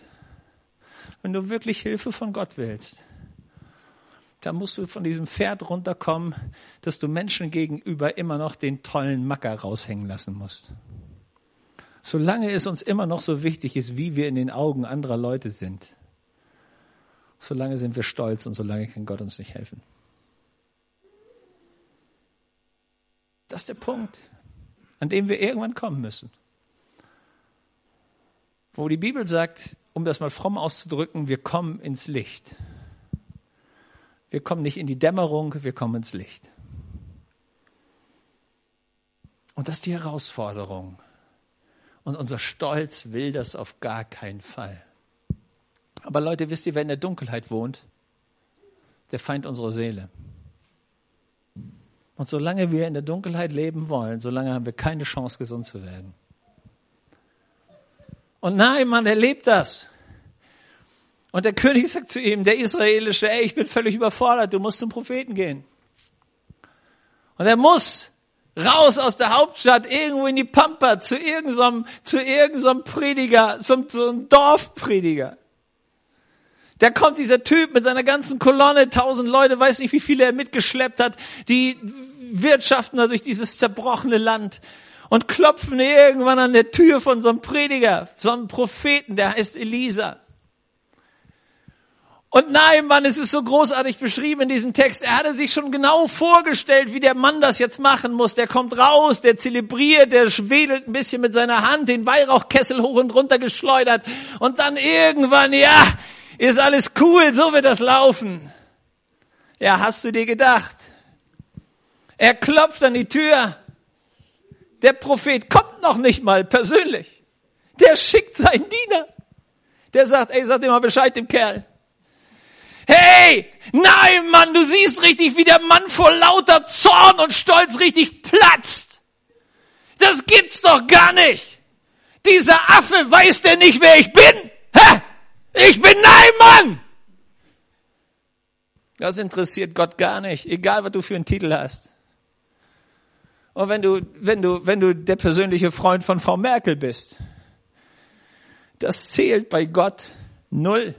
[SPEAKER 1] Wenn du wirklich Hilfe von Gott willst, dann musst du von diesem Pferd runterkommen, dass du Menschen gegenüber immer noch den tollen Macker raushängen lassen musst. Solange es uns immer noch so wichtig ist, wie wir in den Augen anderer Leute sind, solange sind wir stolz und solange kann Gott uns nicht helfen. Das ist der Punkt, an dem wir irgendwann kommen müssen. Wo die Bibel sagt, um das mal fromm auszudrücken, wir kommen ins Licht. Wir kommen nicht in die Dämmerung, wir kommen ins Licht. Und das ist die Herausforderung. Und unser Stolz will das auf gar keinen Fall. Aber Leute, wisst ihr, wer in der Dunkelheit wohnt? Der Feind unserer Seele. Und solange wir in der Dunkelheit leben wollen, solange haben wir keine Chance, gesund zu werden. Und nein, man erlebt das. Und der König sagt zu ihm, der israelische, ey, ich bin völlig überfordert, du musst zum Propheten gehen. Und er muss raus aus der Hauptstadt, irgendwo in die Pampa, zu irgendeinem, zu irgendeinem Prediger, zum, zum Dorfprediger. Da kommt dieser Typ mit seiner ganzen Kolonne, tausend Leute, weiß nicht, wie viele er mitgeschleppt hat, die wirtschaften da durch dieses zerbrochene Land und klopfen irgendwann an der Tür von so einem Prediger, so einem Propheten, der heißt Elisa. Und nein, Mann, es ist so großartig beschrieben in diesem Text. Er hatte sich schon genau vorgestellt, wie der Mann das jetzt machen muss. Der kommt raus, der zelebriert, der wedelt ein bisschen mit seiner Hand, den Weihrauchkessel hoch und runter geschleudert. Und dann irgendwann, ja, ist alles cool, so wird das laufen. Ja, hast du dir gedacht? Er klopft an die Tür. Der Prophet kommt noch nicht mal persönlich. Der schickt seinen Diener. Der sagt, ey, sag dir mal Bescheid dem Kerl. Hey, nein, Mann, du siehst richtig, wie der Mann vor lauter Zorn und Stolz richtig platzt. Das gibt's doch gar nicht. Dieser Affe weiß der nicht, wer ich bin. Hä? Ich bin Neimann. Das interessiert Gott gar nicht, egal was du für einen Titel hast. Und wenn du, wenn du, wenn du der persönliche Freund von Frau Merkel bist, das zählt bei Gott null.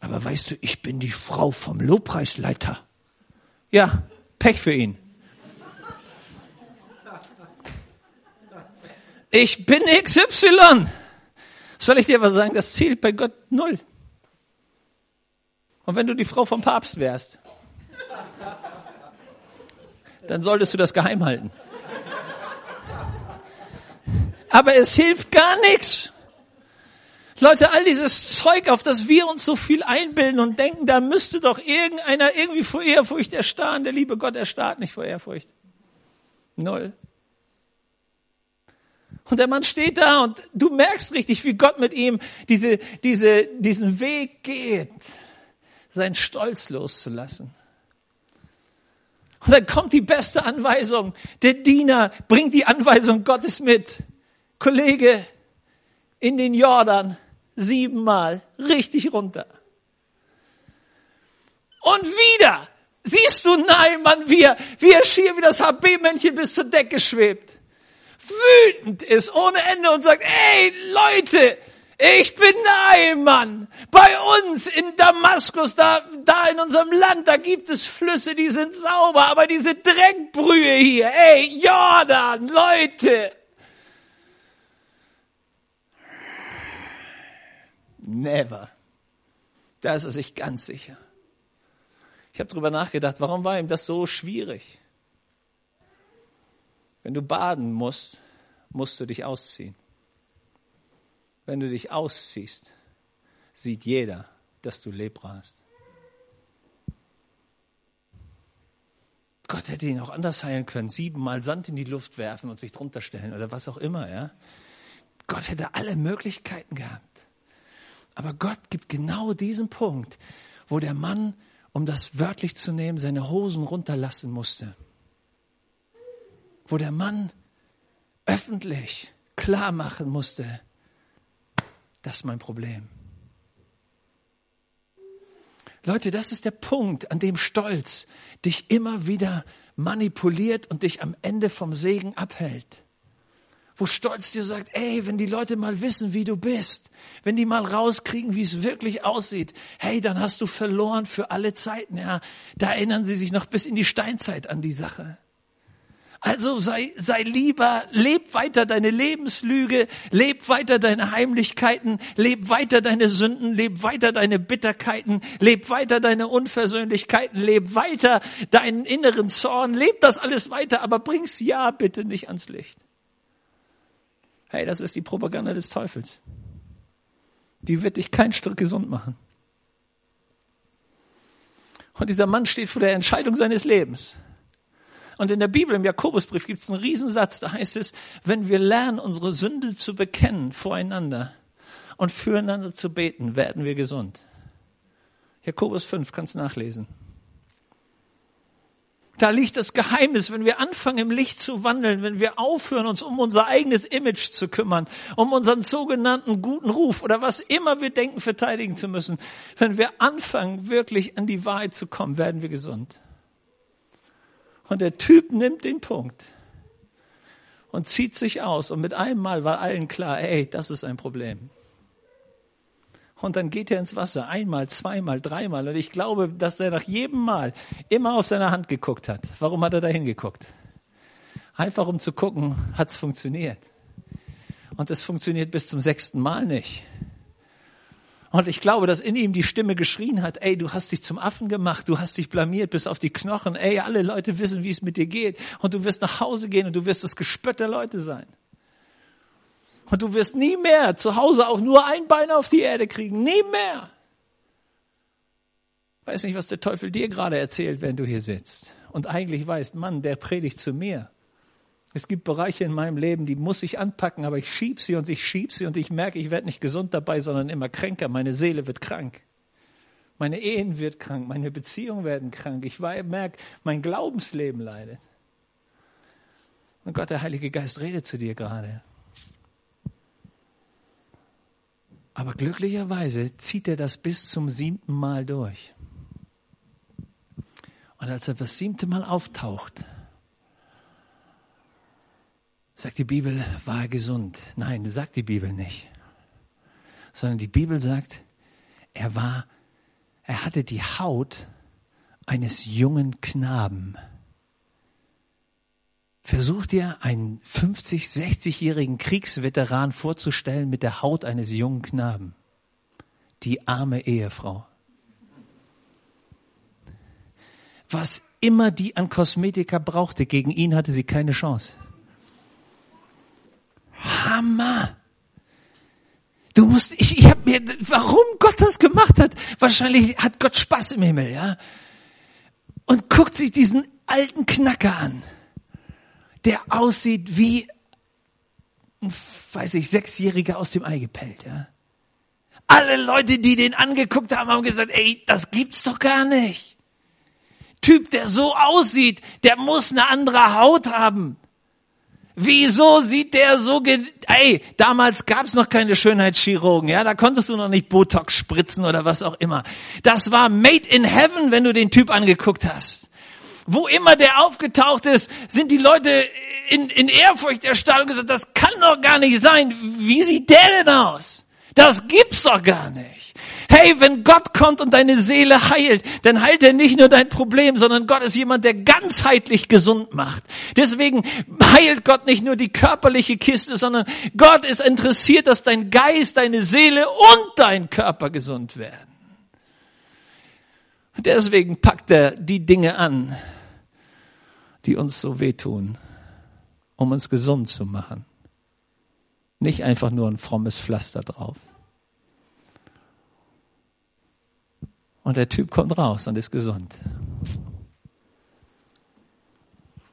[SPEAKER 1] Aber weißt du, ich bin die Frau vom Lobpreisleiter. Ja, Pech für ihn. Ich bin XY. Soll ich dir was sagen? Das zählt bei Gott null. Und wenn du die Frau vom Papst wärst, dann solltest du das geheim halten. Aber es hilft gar nichts. Leute, all dieses Zeug, auf das wir uns so viel einbilden und denken, da müsste doch irgendeiner irgendwie vor Ehrfurcht erstarren. Der liebe Gott erstarrt nicht vor Ehrfurcht. Null. Und der Mann steht da und du merkst richtig, wie Gott mit ihm diese, diese, diesen Weg geht, seinen Stolz loszulassen. Und dann kommt die beste Anweisung. Der Diener bringt die Anweisung Gottes mit. Kollege, in den Jordan siebenmal richtig runter. Und wieder siehst du Neimann, wie er, wie er schier wie das HB-Männchen bis zur Decke schwebt. Wütend ist ohne Ende und sagt, ey Leute, ich bin Neimann. Bei uns in Damaskus, da, da in unserem Land, da gibt es Flüsse, die sind sauber, aber diese Dreckbrühe hier, ey, Jordan, Leute. Never. Da ist er sich ganz sicher. Ich habe darüber nachgedacht, warum war ihm das so schwierig? Wenn du baden musst, musst du dich ausziehen. Wenn du dich ausziehst, sieht jeder, dass du Lepra hast. Gott hätte ihn auch anders heilen können. Siebenmal Sand in die Luft werfen und sich drunter stellen oder was auch immer, ja. Gott hätte alle Möglichkeiten gehabt. Aber Gott gibt genau diesen Punkt, wo der Mann, um das wörtlich zu nehmen, seine Hosen runterlassen musste. Wo der Mann öffentlich klar machen musste, das ist mein Problem. Leute, das ist der Punkt, an dem Stolz dich immer wieder manipuliert und dich am Ende vom Segen abhält wo Stolz dir sagt, ey, wenn die Leute mal wissen, wie du bist, wenn die mal rauskriegen, wie es wirklich aussieht, hey, dann hast du verloren für alle Zeiten, ja. Da erinnern sie sich noch bis in die Steinzeit an die Sache. Also sei, sei lieber, leb weiter deine Lebenslüge, leb weiter deine Heimlichkeiten, leb weiter deine Sünden, leb weiter deine Bitterkeiten, leb weiter deine Unversöhnlichkeiten, leb weiter deinen inneren Zorn, leb das alles weiter, aber bring's ja bitte nicht ans Licht. Hey, das ist die Propaganda des Teufels. Die wird dich kein Stück gesund machen. Und dieser Mann steht vor der Entscheidung seines Lebens. Und in der Bibel, im Jakobusbrief, gibt es einen Riesensatz, da heißt es, wenn wir lernen, unsere Sünde zu bekennen voreinander und füreinander zu beten, werden wir gesund. Jakobus 5, kannst nachlesen. Da liegt das Geheimnis, wenn wir anfangen, im Licht zu wandeln, wenn wir aufhören, uns um unser eigenes Image zu kümmern, um unseren sogenannten guten Ruf oder was immer wir denken, verteidigen zu müssen. Wenn wir anfangen, wirklich an die Wahrheit zu kommen, werden wir gesund. Und der Typ nimmt den Punkt und zieht sich aus. Und mit einem Mal war allen klar, ey, das ist ein Problem. Und dann geht er ins Wasser. Einmal, zweimal, dreimal. Und ich glaube, dass er nach jedem Mal immer auf seine Hand geguckt hat. Warum hat er da hingeguckt? Einfach um zu gucken, hat's funktioniert. Und es funktioniert bis zum sechsten Mal nicht. Und ich glaube, dass in ihm die Stimme geschrien hat, ey, du hast dich zum Affen gemacht, du hast dich blamiert bis auf die Knochen, ey, alle Leute wissen, wie es mit dir geht. Und du wirst nach Hause gehen und du wirst das Gespött der Leute sein. Und du wirst nie mehr zu Hause auch nur ein Bein auf die Erde kriegen. Nie mehr. Weiß nicht, was der Teufel dir gerade erzählt, wenn du hier sitzt. Und eigentlich weißt, Mann, der predigt zu mir. Es gibt Bereiche in meinem Leben, die muss ich anpacken, aber ich schieb sie und ich schieb sie und ich merke, ich werde nicht gesund dabei, sondern immer kränker. Meine Seele wird krank. Meine Ehen wird krank, meine Beziehungen werden krank. Ich merke, mein Glaubensleben leidet. Und Gott, der Heilige Geist redet zu dir gerade. Aber glücklicherweise zieht er das bis zum siebten Mal durch. Und als er das siebte Mal auftaucht, sagt die Bibel, war er gesund. Nein, sagt die Bibel nicht. Sondern die Bibel sagt, er war, er hatte die Haut eines jungen Knaben. Versuch dir einen 50, 60-jährigen Kriegsveteran vorzustellen mit der Haut eines jungen Knaben. Die arme Ehefrau. Was immer die an Kosmetika brauchte, gegen ihn hatte sie keine Chance. Hammer! Du musst, ich, ich habe mir, warum Gott das gemacht hat, wahrscheinlich hat Gott Spaß im Himmel, ja? Und guckt sich diesen alten Knacker an der aussieht wie weiß ich, Sechsjähriger aus dem Ei gepellt, ja. Alle Leute, die den angeguckt haben, haben gesagt, ey, das gibt's doch gar nicht. Typ, der so aussieht, der muss eine andere Haut haben. Wieso sieht der so, ey, damals gab's noch keine Schönheitschirurgen, ja, da konntest du noch nicht Botox spritzen oder was auch immer. Das war made in heaven, wenn du den Typ angeguckt hast. Wo immer der aufgetaucht ist, sind die Leute in, in Ehrfurcht erstarrt und gesagt, das kann doch gar nicht sein. Wie sieht der denn aus? Das gibt's doch gar nicht. Hey, wenn Gott kommt und deine Seele heilt, dann heilt er nicht nur dein Problem, sondern Gott ist jemand, der ganzheitlich gesund macht. Deswegen heilt Gott nicht nur die körperliche Kiste, sondern Gott ist interessiert, dass dein Geist, deine Seele und dein Körper gesund werden. Deswegen packt er die Dinge an, die uns so wehtun, um uns gesund zu machen. Nicht einfach nur ein frommes Pflaster drauf. Und der Typ kommt raus und ist gesund.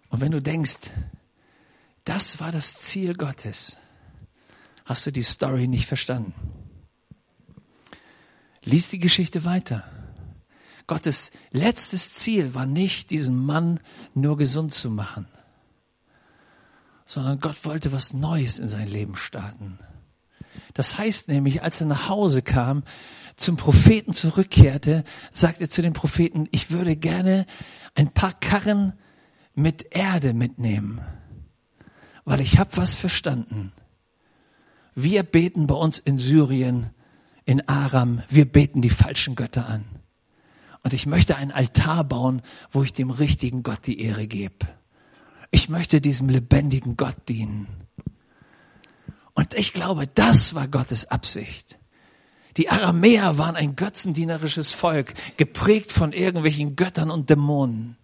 [SPEAKER 1] Und wenn du denkst, das war das Ziel Gottes, hast du die Story nicht verstanden. Lies die Geschichte weiter. Gottes letztes Ziel war nicht, diesen Mann nur gesund zu machen, sondern Gott wollte was Neues in sein Leben starten. Das heißt nämlich, als er nach Hause kam, zum Propheten zurückkehrte, sagte zu dem Propheten, ich würde gerne ein paar Karren mit Erde mitnehmen, weil ich habe was verstanden. Wir beten bei uns in Syrien, in Aram, wir beten die falschen Götter an. Und ich möchte einen Altar bauen, wo ich dem richtigen Gott die Ehre gebe. Ich möchte diesem lebendigen Gott dienen. Und ich glaube, das war Gottes Absicht. Die Aramäer waren ein götzendienerisches Volk, geprägt von irgendwelchen Göttern und Dämonen.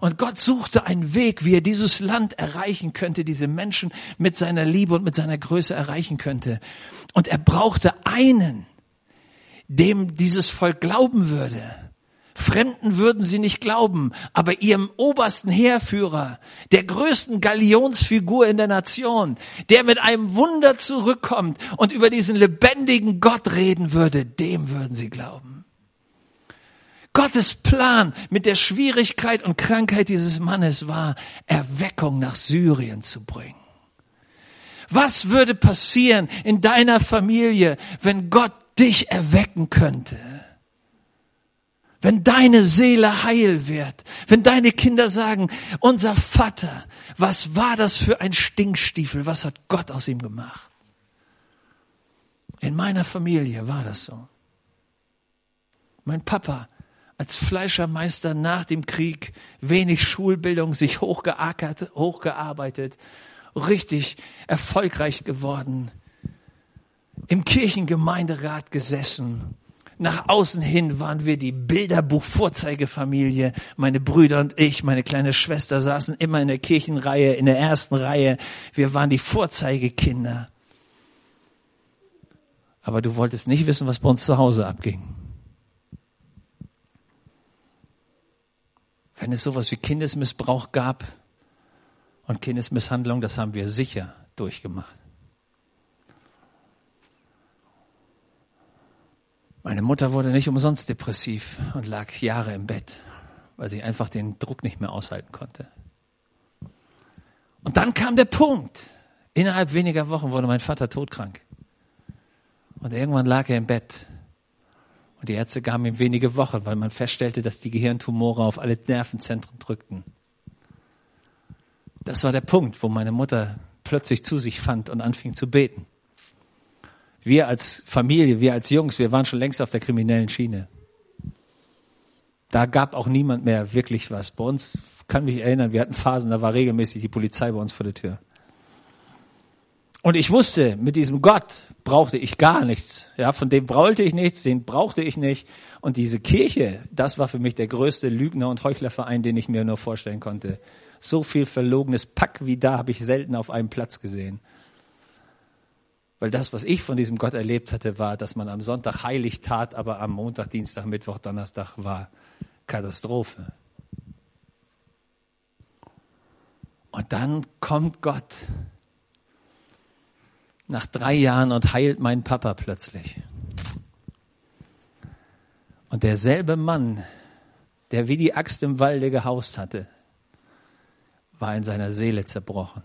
[SPEAKER 1] Und Gott suchte einen Weg, wie er dieses Land erreichen könnte, diese Menschen mit seiner Liebe und mit seiner Größe erreichen könnte. Und er brauchte einen, dem dieses Volk glauben würde. Fremden würden sie nicht glauben, aber ihrem obersten Heerführer, der größten Galionsfigur in der Nation, der mit einem Wunder zurückkommt und über diesen lebendigen Gott reden würde, dem würden sie glauben. Gottes Plan mit der Schwierigkeit und Krankheit dieses Mannes war, Erweckung nach Syrien zu bringen. Was würde passieren in deiner Familie, wenn Gott dich erwecken könnte? Wenn deine Seele heil wird, wenn deine Kinder sagen, unser Vater, was war das für ein Stinkstiefel, was hat Gott aus ihm gemacht? In meiner Familie war das so. Mein Papa als Fleischermeister nach dem Krieg, wenig Schulbildung, sich hochgeackert, hochgearbeitet, richtig erfolgreich geworden, im Kirchengemeinderat gesessen, nach außen hin waren wir die Bilderbuch-Vorzeigefamilie. Meine Brüder und ich, meine kleine Schwester saßen immer in der Kirchenreihe, in der ersten Reihe. Wir waren die Vorzeigekinder. Aber du wolltest nicht wissen, was bei uns zu Hause abging. Wenn es sowas wie Kindesmissbrauch gab und Kindesmisshandlung, das haben wir sicher durchgemacht. Meine Mutter wurde nicht umsonst depressiv und lag Jahre im Bett, weil sie einfach den Druck nicht mehr aushalten konnte. Und dann kam der Punkt. Innerhalb weniger Wochen wurde mein Vater todkrank. Und irgendwann lag er im Bett. Und die Ärzte gaben ihm wenige Wochen, weil man feststellte, dass die Gehirntumore auf alle Nervenzentren drückten. Das war der Punkt, wo meine Mutter plötzlich zu sich fand und anfing zu beten. Wir als Familie, wir als Jungs, wir waren schon längst auf der kriminellen Schiene. Da gab auch niemand mehr wirklich was. Bei uns kann mich erinnern, wir hatten Phasen, da war regelmäßig die Polizei bei uns vor der Tür. Und ich wusste, mit diesem Gott brauchte ich gar nichts. Ja, von dem brauchte ich nichts, den brauchte ich nicht. Und diese Kirche, das war für mich der größte Lügner- und Heuchlerverein, den ich mir nur vorstellen konnte. So viel verlogenes Pack wie da habe ich selten auf einem Platz gesehen. Weil das, was ich von diesem Gott erlebt hatte, war, dass man am Sonntag heilig tat, aber am Montag, Dienstag, Mittwoch, Donnerstag war Katastrophe. Und dann kommt Gott nach drei Jahren und heilt meinen Papa plötzlich. Und derselbe Mann, der wie die Axt im Walde gehaust hatte, war in seiner Seele zerbrochen.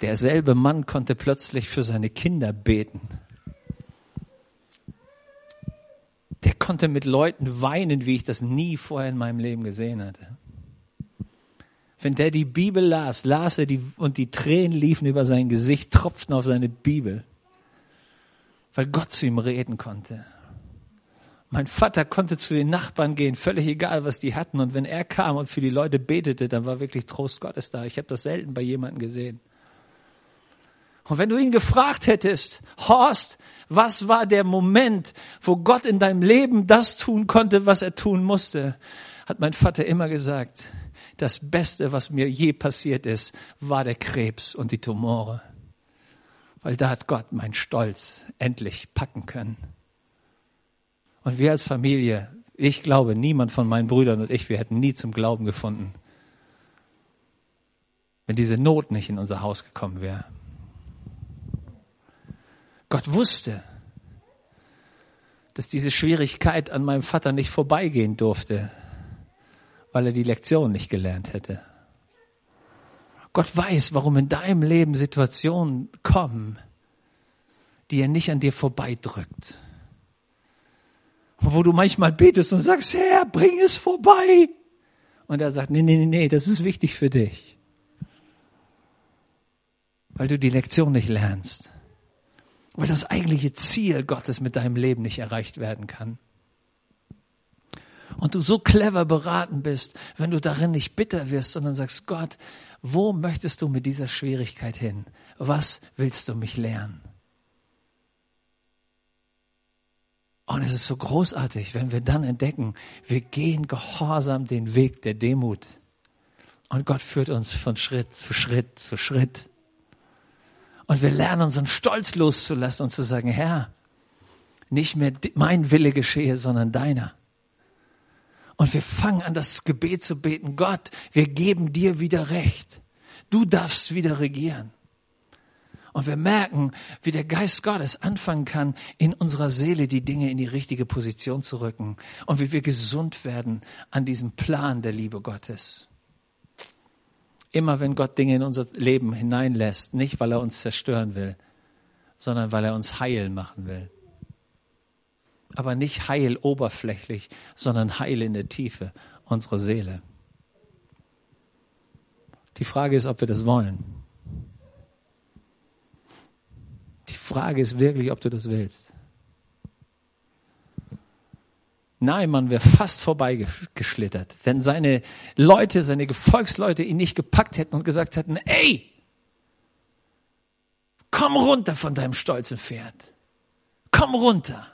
[SPEAKER 1] Derselbe Mann konnte plötzlich für seine Kinder beten. Der konnte mit Leuten weinen, wie ich das nie vorher in meinem Leben gesehen hatte. Wenn der die Bibel las, las er die und die Tränen liefen über sein Gesicht, tropften auf seine Bibel, weil Gott zu ihm reden konnte. Mein Vater konnte zu den Nachbarn gehen, völlig egal, was die hatten. Und wenn er kam und für die Leute betete, dann war wirklich Trost Gottes da. Ich habe das selten bei jemandem gesehen. Und wenn du ihn gefragt hättest, Horst, was war der Moment, wo Gott in deinem Leben das tun konnte, was er tun musste, hat mein Vater immer gesagt, das Beste, was mir je passiert ist, war der Krebs und die Tumore. Weil da hat Gott meinen Stolz endlich packen können. Und wir als Familie, ich glaube, niemand von meinen Brüdern und ich, wir hätten nie zum Glauben gefunden, wenn diese Not nicht in unser Haus gekommen wäre. Gott wusste, dass diese Schwierigkeit an meinem Vater nicht vorbeigehen durfte, weil er die Lektion nicht gelernt hätte. Gott weiß, warum in deinem Leben Situationen kommen, die er nicht an dir vorbeidrückt. Wo du manchmal betest und sagst, Herr, bring es vorbei. Und er sagt, nee, nee, nee, nee, das ist wichtig für dich. Weil du die Lektion nicht lernst weil das eigentliche Ziel Gottes mit deinem Leben nicht erreicht werden kann. Und du so clever beraten bist, wenn du darin nicht bitter wirst, sondern sagst, Gott, wo möchtest du mit dieser Schwierigkeit hin? Was willst du mich lernen? Und es ist so großartig, wenn wir dann entdecken, wir gehen gehorsam den Weg der Demut. Und Gott führt uns von Schritt zu Schritt zu Schritt. Und wir lernen unseren Stolz loszulassen und zu sagen, Herr, nicht mehr mein Wille geschehe, sondern deiner. Und wir fangen an, das Gebet zu beten. Gott, wir geben dir wieder Recht. Du darfst wieder regieren. Und wir merken, wie der Geist Gottes anfangen kann, in unserer Seele die Dinge in die richtige Position zu rücken. Und wie wir gesund werden an diesem Plan der Liebe Gottes. Immer wenn Gott Dinge in unser Leben hineinlässt, nicht weil er uns zerstören will, sondern weil er uns heil machen will. Aber nicht heil oberflächlich, sondern heil in der Tiefe, unsere Seele. Die Frage ist, ob wir das wollen. Die Frage ist wirklich, ob du das willst. Naaman wäre fast vorbeigeschlittert, wenn seine Leute, seine Gefolgsleute ihn nicht gepackt hätten und gesagt hätten, ey, komm runter von deinem stolzen Pferd. Komm runter.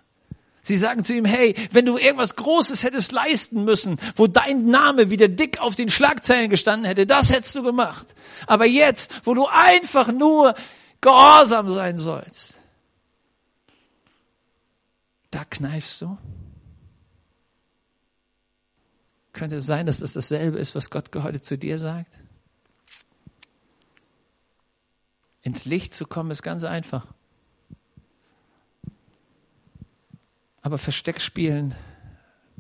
[SPEAKER 1] Sie sagen zu ihm, hey, wenn du irgendwas Großes hättest leisten müssen, wo dein Name wieder dick auf den Schlagzeilen gestanden hätte, das hättest du gemacht. Aber jetzt, wo du einfach nur gehorsam sein sollst, da kneifst du Könnte es sein, dass das dasselbe ist, was Gott heute zu dir sagt? Ins Licht zu kommen ist ganz einfach. Aber Versteckspielen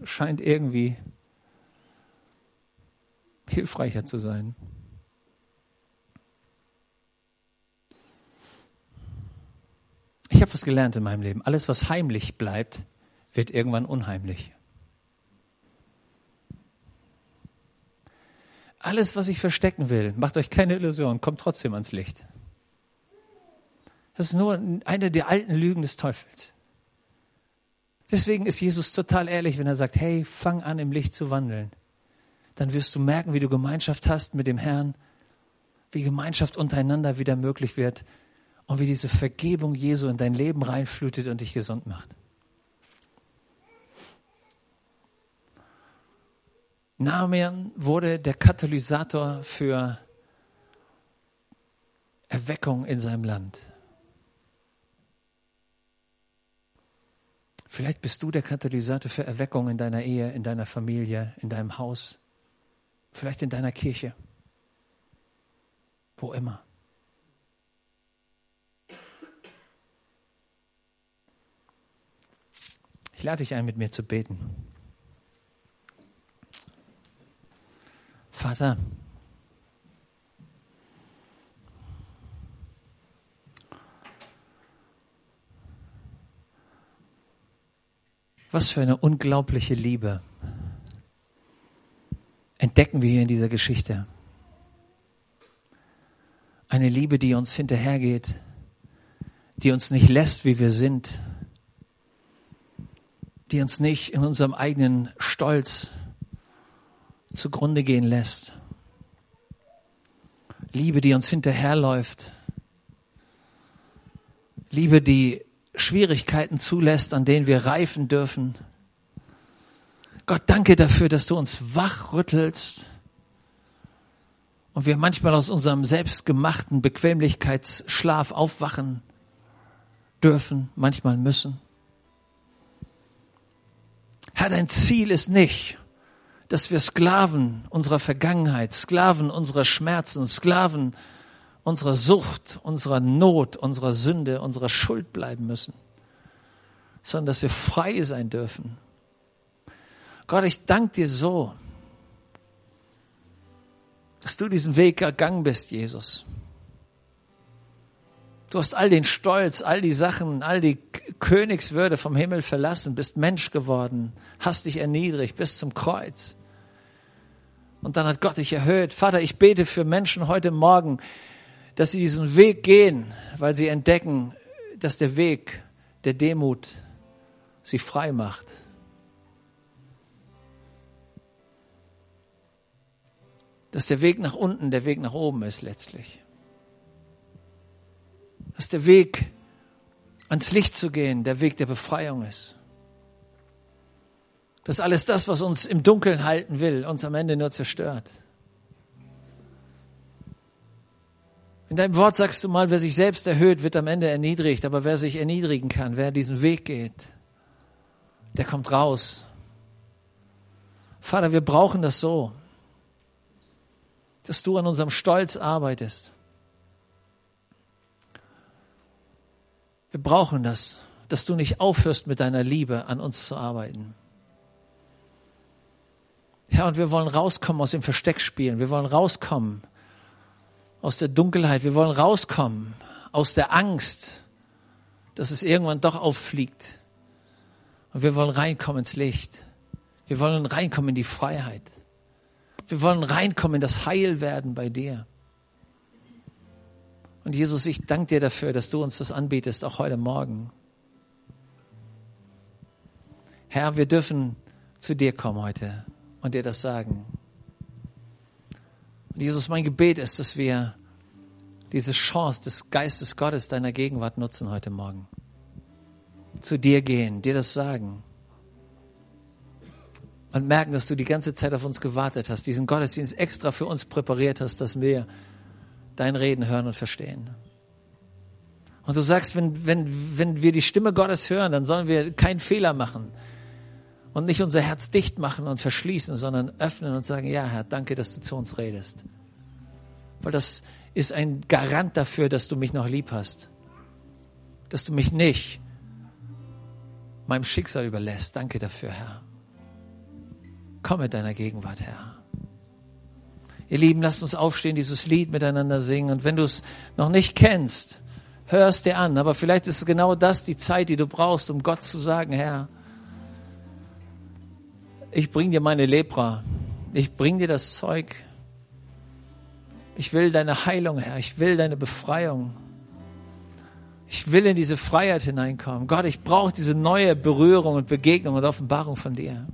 [SPEAKER 1] scheint irgendwie hilfreicher zu sein. Ich habe was gelernt in meinem Leben. Alles, was heimlich bleibt, wird irgendwann unheimlich. Alles, was ich verstecken will, macht euch keine Illusion, kommt trotzdem ans Licht. Das ist nur eine der alten Lügen des Teufels. Deswegen ist Jesus total ehrlich, wenn er sagt, hey, fang an im Licht zu wandeln. Dann wirst du merken, wie du Gemeinschaft hast mit dem Herrn, wie Gemeinschaft untereinander wieder möglich wird und wie diese Vergebung Jesu in dein Leben reinflutet und dich gesund macht. Naaman wurde der Katalysator für Erweckung in seinem Land. Vielleicht bist du der Katalysator für Erweckung in deiner Ehe, in deiner Familie, in deinem Haus, vielleicht in deiner Kirche, wo immer. Ich lade dich ein, mit mir zu beten. Vater, Was für eine unglaubliche Liebe entdecken wir hier in dieser Geschichte. Eine Liebe, die uns hinterhergeht, die uns nicht lässt, wie wir sind, die uns nicht in unserem eigenen Stolz zugrunde gehen lässt. Liebe, die uns hinterherläuft. Liebe, die Schwierigkeiten zulässt, an denen wir reifen dürfen. Gott, danke dafür, dass du uns wachrüttelst und wir manchmal aus unserem selbstgemachten Bequemlichkeitsschlaf aufwachen dürfen, manchmal müssen. Herr, dein Ziel ist nicht, dass wir Sklaven unserer Vergangenheit, Sklaven unserer Schmerzen, Sklaven unserer Sucht, unserer Not, unserer Sünde, unserer Schuld bleiben müssen, sondern dass wir frei sein dürfen. Gott, ich danke dir so, dass du diesen Weg ergangen bist, Jesus. Du hast all den Stolz, all die Sachen, all die Königswürde vom Himmel verlassen, bist Mensch geworden, hast dich erniedrigt bis zum Kreuz. Und dann hat Gott dich erhöht. Vater, ich bete für Menschen heute Morgen, dass sie diesen Weg gehen, weil sie entdecken, dass der Weg der Demut sie frei macht. Dass der Weg nach unten der Weg nach oben ist letztlich. Dass der Weg ans Licht zu gehen der Weg der Befreiung ist. Dass alles das, was uns im Dunkeln halten will, uns am Ende nur zerstört. In deinem Wort sagst du mal, wer sich selbst erhöht, wird am Ende erniedrigt, aber wer sich erniedrigen kann, wer diesen Weg geht, der kommt raus. Vater, wir brauchen das so, dass du an unserem Stolz arbeitest. Wir brauchen das, dass du nicht aufhörst mit deiner Liebe an uns zu arbeiten. Herr, und wir wollen rauskommen aus dem Versteckspielen. Wir wollen rauskommen aus der Dunkelheit. Wir wollen rauskommen aus der Angst, dass es irgendwann doch auffliegt. Und wir wollen reinkommen ins Licht. Wir wollen reinkommen in die Freiheit. Wir wollen reinkommen in das Heilwerden bei dir. Und Jesus, ich danke dir dafür, dass du uns das anbietest, auch heute Morgen. Herr, wir dürfen zu dir kommen heute und dir das sagen. Und Jesus, mein Gebet ist, dass wir diese Chance des Geistes Gottes deiner Gegenwart nutzen heute Morgen. Zu dir gehen, dir das sagen. Und merken, dass du die ganze Zeit auf uns gewartet hast, diesen Gottesdienst extra für uns präpariert hast, dass wir dein Reden hören und verstehen. Und du sagst, wenn, wenn, wenn wir die Stimme Gottes hören, dann sollen wir keinen Fehler machen Und nicht unser Herz dicht machen und verschließen, sondern öffnen und sagen, ja Herr, danke, dass du zu uns redest. Weil das ist ein Garant dafür, dass du mich noch lieb hast. Dass du mich nicht meinem Schicksal überlässt. Danke dafür, Herr. Komm mit deiner Gegenwart, Herr. Ihr Lieben, lasst uns aufstehen, dieses Lied miteinander singen. Und wenn du es noch nicht kennst, hör es dir an. Aber vielleicht ist genau das die Zeit, die du brauchst, um Gott zu sagen, Herr, ich bring dir meine Lepra. Ich bring dir das Zeug. Ich will deine Heilung, Herr. Ich will deine Befreiung. Ich will in diese Freiheit hineinkommen. Gott, ich brauche diese neue Berührung und Begegnung und Offenbarung von dir.